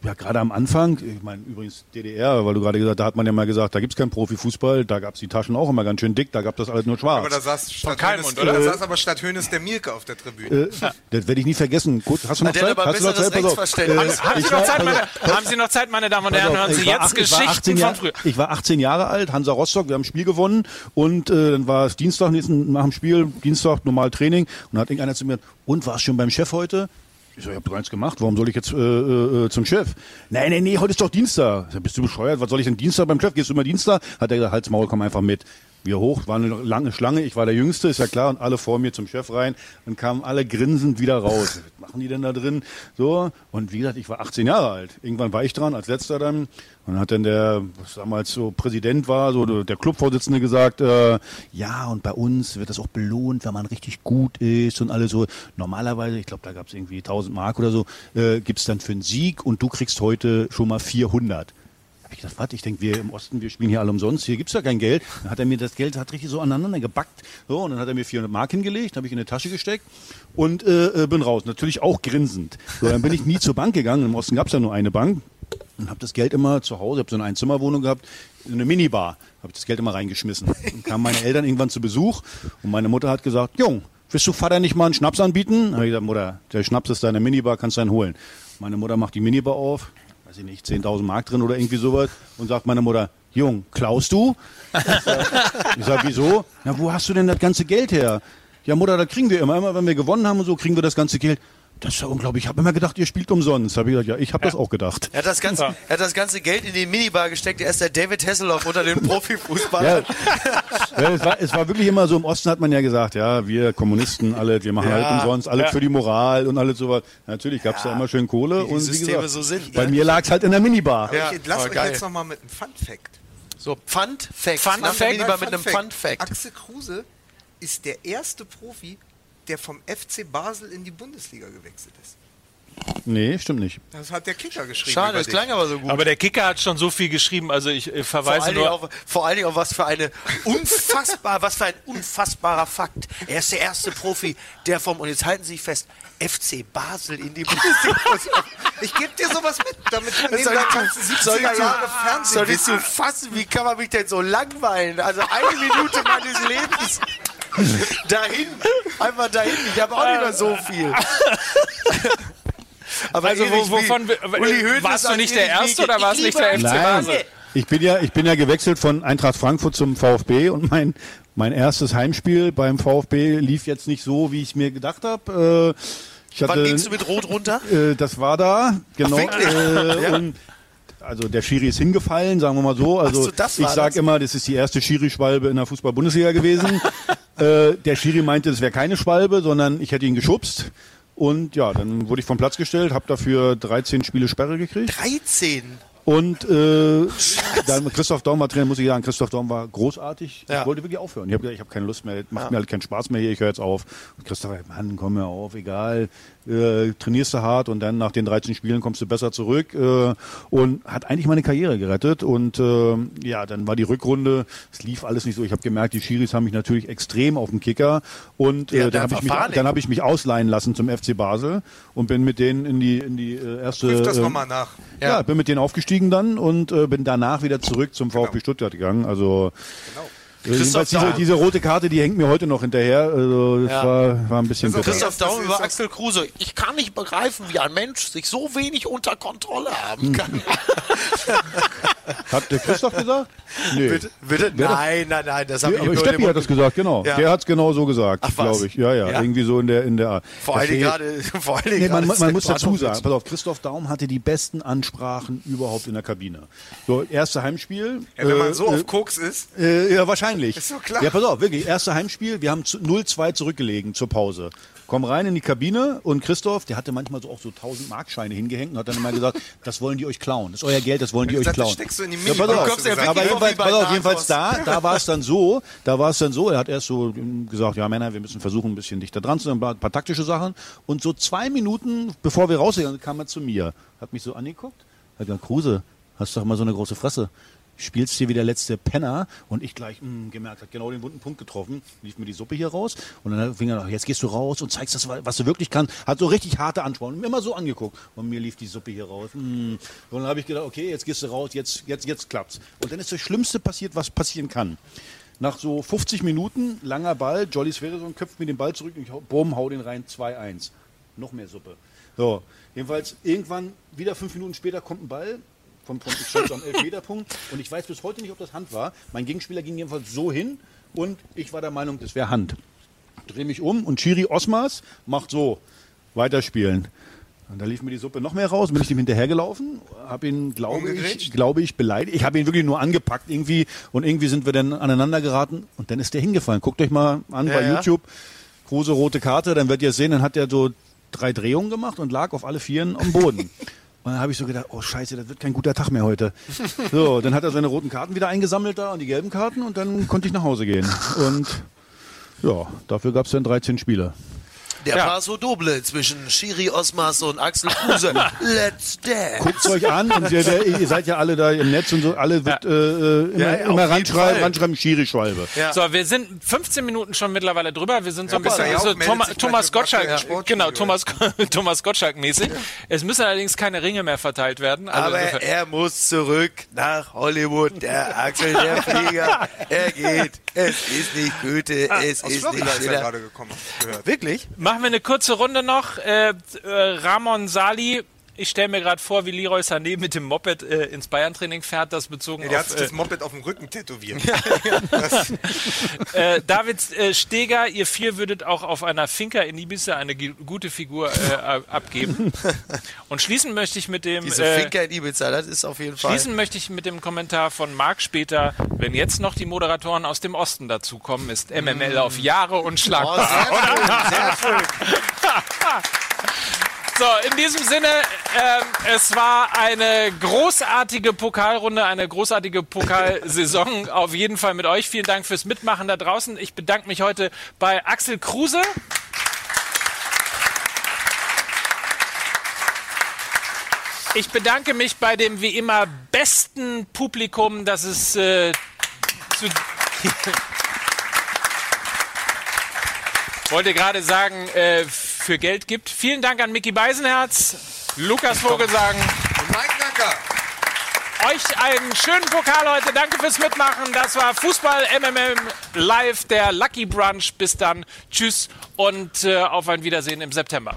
[SPEAKER 4] ja, gerade am Anfang, ich meine übrigens DDR, weil du gerade gesagt da hat man ja mal gesagt, da gibt's keinen Profifußball, da gab's die Taschen auch immer ganz schön dick, da gab das alles nur schwarz.
[SPEAKER 3] Aber da saß statt Hönes, oder? Da saß aber statt Hönes der Mielke auf der Tribüne. Äh,
[SPEAKER 4] das werde ich nie vergessen. Gut, hast du noch Zeit? Hast du noch Zeit? Pass auf. Äh,
[SPEAKER 1] haben, haben, Sie noch Zeit meine, haben Sie noch Zeit, meine Damen und Herren? Hören Sie jetzt acht, Geschichten
[SPEAKER 4] von früher. Ich war 18 Jahre alt, Hansa Rostock, wir haben ein Spiel gewonnen und äh, dann war es Dienstag, nächsten, nach dem Spiel, Dienstag normal Training und dann hat irgendeiner zu mir, und warst schon beim Chef heute? Ich so, ich habe doch eins gemacht, warum soll ich jetzt äh, äh, zum Chef? Nein, nein, nee, heute ist doch Dienstag. Ich bist du bescheuert? Was soll ich denn Dienstag beim Chef? Gehst du immer Dienstag? Hat er gesagt, Halt's Maul, komm einfach mit. Wir hoch, war eine lange Schlange, ich war der Jüngste, ist ja klar, und alle vor mir zum Chef rein und kamen alle grinsend wieder raus. Was machen die denn da drin? So, und wie gesagt, ich war 18 Jahre alt. Irgendwann war ich dran, als letzter dann. Und dann hat dann der, was damals so Präsident war, so der Clubvorsitzende gesagt, äh, ja, und bei uns wird das auch belohnt, wenn man richtig gut ist und alles so. Normalerweise, ich glaube, da gab es irgendwie 1000 Mark oder so, äh, gibt's dann für einen Sieg und du kriegst heute schon mal 400 ich gedacht, warte, ich denke, wir im Osten, wir spielen hier alle umsonst, hier gibt's ja kein Geld. Dann hat er mir das Geld, hat richtig so aneinander gebackt. So, und dann hat er mir 400 Mark hingelegt, habe ich in eine Tasche gesteckt und äh, äh, bin raus. Natürlich auch grinsend. So, dann bin ich nie zur Bank gegangen. Im Osten gab's ja nur eine Bank. Und habe das Geld immer zu Hause, habe so eine Einzimmerwohnung gehabt, eine Minibar, habe das Geld immer reingeschmissen. Dann kamen meine Eltern irgendwann zu Besuch und meine Mutter hat gesagt, Jung, willst du Vater nicht mal einen Schnaps anbieten? Habe ich gesagt, Mutter, der Schnaps ist da in der Minibar, kannst du einen holen. Meine Mutter macht die Minibar auf, weiß ich nicht, 10.000 Mark drin oder irgendwie sowas und sagt meine Mutter, Jung, klaust du? Ich sage, wieso? Na, wo hast du denn das ganze Geld her? Ja, Mutter, das kriegen wir immer. Immer wenn wir gewonnen haben und so, kriegen wir das ganze Geld. Das ist ja unglaublich. Ich habe immer gedacht, ihr spielt umsonst. Habe ich gesagt, ja, ich habe ja. das auch gedacht.
[SPEAKER 2] Er hat das, ganze, ja. er hat das ganze Geld in die Minibar gesteckt. Er ist der David Hasselhoff unter den Profifußballern.
[SPEAKER 4] Ja. es, war, es war wirklich immer so, im Osten hat man ja gesagt, ja, wir Kommunisten alle, wir machen halt umsonst, alle für die Moral und alles sowas. Natürlich gab es da immer schön Kohle.
[SPEAKER 2] Wie und wie gesagt, so sind,
[SPEAKER 4] bei ne? mir lag es halt in der Minibar.
[SPEAKER 3] Aber ich entlasse euch jetzt nochmal mit einem Fun-Fact.
[SPEAKER 2] So, Pfand-Fact.
[SPEAKER 3] Pfand-Fact. mit einem Pfand-Fact. Axel Kruse ist der erste Profi, der vom FC Basel in die Bundesliga gewechselt ist.
[SPEAKER 4] Nee, stimmt nicht.
[SPEAKER 3] Das hat der Kicker geschrieben.
[SPEAKER 2] Schade, das klang aber so gut.
[SPEAKER 1] Aber der Kicker hat schon so viel geschrieben, also ich äh, verweise
[SPEAKER 2] vor nur... Auf, vor allen Dingen auf was für eine unfassbar, was für ein unfassbarer Fakt. Er ist der erste Profi, der vom, und jetzt halten Sie sich fest, FC Basel in die Bundesliga.
[SPEAKER 3] ich gebe dir sowas mit, damit du
[SPEAKER 2] neben deinen ganzen 70er Jahre Fernsehen Soll ich zu fassen, wie kann man mich denn so langweilen? Also eine Minute meines Lebens dahin, einfach dahin. Ich habe auch nicht mehr so viel.
[SPEAKER 1] Aber also wo, wovon warst du nicht der Erste oder warst nicht der FC Basel?
[SPEAKER 4] Ich bin ja, ich bin ja gewechselt von Eintracht Frankfurt zum VfB und mein mein erstes Heimspiel beim VfB lief jetzt nicht so, wie ich mir gedacht habe.
[SPEAKER 2] Äh, Wann gingst du mit Rot runter?
[SPEAKER 4] Äh, das war da, genau. Ach, äh, ja. Also der Schiri ist hingefallen, sagen wir mal so. Also so, ich sage immer, das ist die erste Schiri-Schwalbe in der Fußball-Bundesliga gewesen. äh, der Schiri meinte, es wäre keine Schwalbe, sondern ich hätte ihn geschubst. Und ja, dann wurde ich vom Platz gestellt, habe dafür 13 Spiele Sperre gekriegt.
[SPEAKER 2] 13?
[SPEAKER 4] Und äh, dann Christoph Daum war Trainer, muss ich sagen, Christoph Daum war großartig. Ja. Ich wollte wirklich aufhören. Ich habe gesagt, ich habe keine Lust mehr, macht ja. mir halt keinen Spaß mehr hier, ich höre jetzt auf. Und Christoph, Mann, komm mir auf, egal äh, trainierst du hart und dann nach den 13 Spielen kommst du besser zurück äh, und hat eigentlich meine Karriere gerettet und äh, ja, dann war die Rückrunde, es lief alles nicht so. Ich habe gemerkt, die Schiris haben mich natürlich extrem auf dem Kicker und äh, ja, dann habe ich, mich, dann hab ich mich ausleihen lassen zum FC Basel und bin mit denen in die, in die äh, erste... Prüf
[SPEAKER 3] das äh, nochmal nach.
[SPEAKER 4] Ja. ja. bin mit denen aufgestiegen dann und äh, bin danach wieder zurück zum VfB genau. Stuttgart gegangen. Also genau. Christoph diese, diese, rote Karte, die hängt mir heute noch hinterher. Also das ja. war, war ein bisschen
[SPEAKER 2] bitter. Christoph Daum über Axel Kruse. Ich kann nicht begreifen, wie ein Mensch sich so wenig unter Kontrolle haben kann.
[SPEAKER 4] hat der Christoph gesagt?
[SPEAKER 2] Nee. Bitte? bitte? Nein, nein, nein. Das
[SPEAKER 4] nee, aber Steppi hat das gesagt, genau. Ja. Der hat es genau so gesagt, glaube ich. Ja, ja, ja, Irgendwie so in der in der
[SPEAKER 2] Vor allem gerade. Vor allem
[SPEAKER 4] nee, man, man muss dazu sagen, pass auf, Christoph Daum hatte die besten Ansprachen überhaupt in der Kabine. So, erste Heimspiel.
[SPEAKER 3] Ja, wenn man äh, so äh, auf Koks ist.
[SPEAKER 4] Äh, ja, wahrscheinlich wahrscheinlich.
[SPEAKER 3] Ist so klar.
[SPEAKER 4] Ja, pass auf, wirklich. Erste Heimspiel, wir haben 0-2 zurückgelegen zur Pause. Komm rein in die Kabine und Christoph, der hatte manchmal so auch so 1000 Markscheine hingehängt und hat dann immer gesagt, das wollen die euch klauen. Das ist euer Geld, das wollen die euch klauen. Das
[SPEAKER 3] steckst du in die
[SPEAKER 4] ja, pass auf, ja, aber jedenfalls, pass auf, jedenfalls da, da war es dann so, da war es dann so, er hat erst so gesagt, ja Männer, wir müssen versuchen, ein bisschen dichter dran zu sein, ein paar taktische Sachen. Und so zwei Minuten, bevor wir rausgegangen kam er zu mir, hat mich so angeguckt, hat gesagt, Kruse, hast du doch mal so eine große Fresse spielst hier wie der letzte Penner und ich gleich mh, hm, gemerkt, hat genau den wunden Punkt getroffen, lief mir die Suppe hier raus und dann fing er noch, jetzt gehst du raus und zeigst das, was du wirklich kannst. Hat so richtig harte Ansprachen, immer so angeguckt und mir lief die Suppe hier raus. Mh. Hm. Und dann habe ich gedacht, okay, jetzt gehst du raus, jetzt, jetzt, jetzt klappt's. Und dann ist das Schlimmste passiert, was passieren kann. Nach so 50 Minuten, langer Ball, Jolly Sverreson köpft mir den Ball zurück und ich bumm, hau den rein, 2-1. Noch mehr Suppe. So, jedenfalls irgendwann, wieder fünf Minuten später kommt ein Ball, vom, vom ich stand am Elfmeterpunkt und ich weiß bis heute nicht, ob das Hand war. Mein Gegenspieler ging jedenfalls so hin und ich war der Meinung, das wäre Hand. Drehe mich um und Chiri Osmas macht so, weiterspielen. Und da lief mir die Suppe noch mehr raus, bin ich ihm hinterhergelaufen, habe ihn, glaube ich, glaube ich, beleidigt. Ich habe ihn wirklich nur angepackt irgendwie und irgendwie sind wir dann aneinander geraten und dann ist der hingefallen. Guckt euch mal an ja, bei ja. YouTube, große rote Karte, dann werdet ihr sehen, dann hat er so drei Drehungen gemacht und lag auf alle Vieren am Boden. Und dann habe ich so gedacht, oh scheiße, das wird kein guter Tag mehr heute. So, dann hat er seine roten Karten wieder eingesammelt da und die gelben Karten und dann konnte ich nach Hause gehen. Und ja, dafür gab es dann 13 Spiele.
[SPEAKER 2] Der ja. Paso Doble zwischen Shiri Osmas und Axel Kruse. Let's dance.
[SPEAKER 4] Guckt euch an und ihr, ihr, seid ja alle da im Netz und so, alle wird ja. äh, äh immer, ja, immer ranschreiben, ranschreiben Schiri-Schwalbe.
[SPEAKER 1] So, wir sind 15 Minuten schon mittlerweile drüber. Wir sind so ein bisschen so Thomas, Thomas Gottschalk, genau, Thomas, Thomas Gottschalk mäßig. Es müssen allerdings keine Ringe mehr verteilt werden.
[SPEAKER 2] Also Aber er muss zurück nach Hollywood. Der Axel, der Flieger, er geht. Es ist nicht Goethe, ah, es ist Florida nicht Schiller. gerade gekommen.
[SPEAKER 1] Wirklich? Machen wir eine kurze Runde noch. Äh, äh, Ramon Sali ich stelle mir gerade vor, wie Leroy Sané mit dem Moped äh, ins Bayern-Training fährt, das bezogen
[SPEAKER 3] ja, der
[SPEAKER 1] auf...
[SPEAKER 3] Der hat sich das äh, Moped auf dem Rücken tätowiert.
[SPEAKER 1] äh, David äh, Steger, ihr vier würdet auch auf einer Finca in Ibiza eine gute Figur äh, abgeben. Und schließen möchte ich mit dem...
[SPEAKER 2] Diese äh, Finca in Ibiza, das ist auf jeden
[SPEAKER 1] Fall... Schließen möchte ich mit dem Kommentar von Marc später, wenn jetzt noch die Moderatoren aus dem Osten dazukommen, ist MML auf Jahre unschlagbar. Oh, sehr schön, sehr schön. So, in diesem Sinne, äh, es war eine großartige Pokalrunde, eine großartige Pokalsaison. Auf jeden Fall mit euch. Vielen Dank fürs Mitmachen da draußen. Ich bedanke mich heute bei Axel Kruse. Ich bedanke mich bei dem wie immer besten Publikum, das es äh, zu wollte gerade sagen, äh, für Geld gibt. Vielen Dank an Mickey Beisenherz, Lukas Vogelsang und Mike Nacker. Euch einen schönen Pokal heute. Danke fürs Mitmachen. Das war Fußball MMM Live, der Lucky Brunch. Bis dann. Tschüss und äh, auf ein Wiedersehen im September.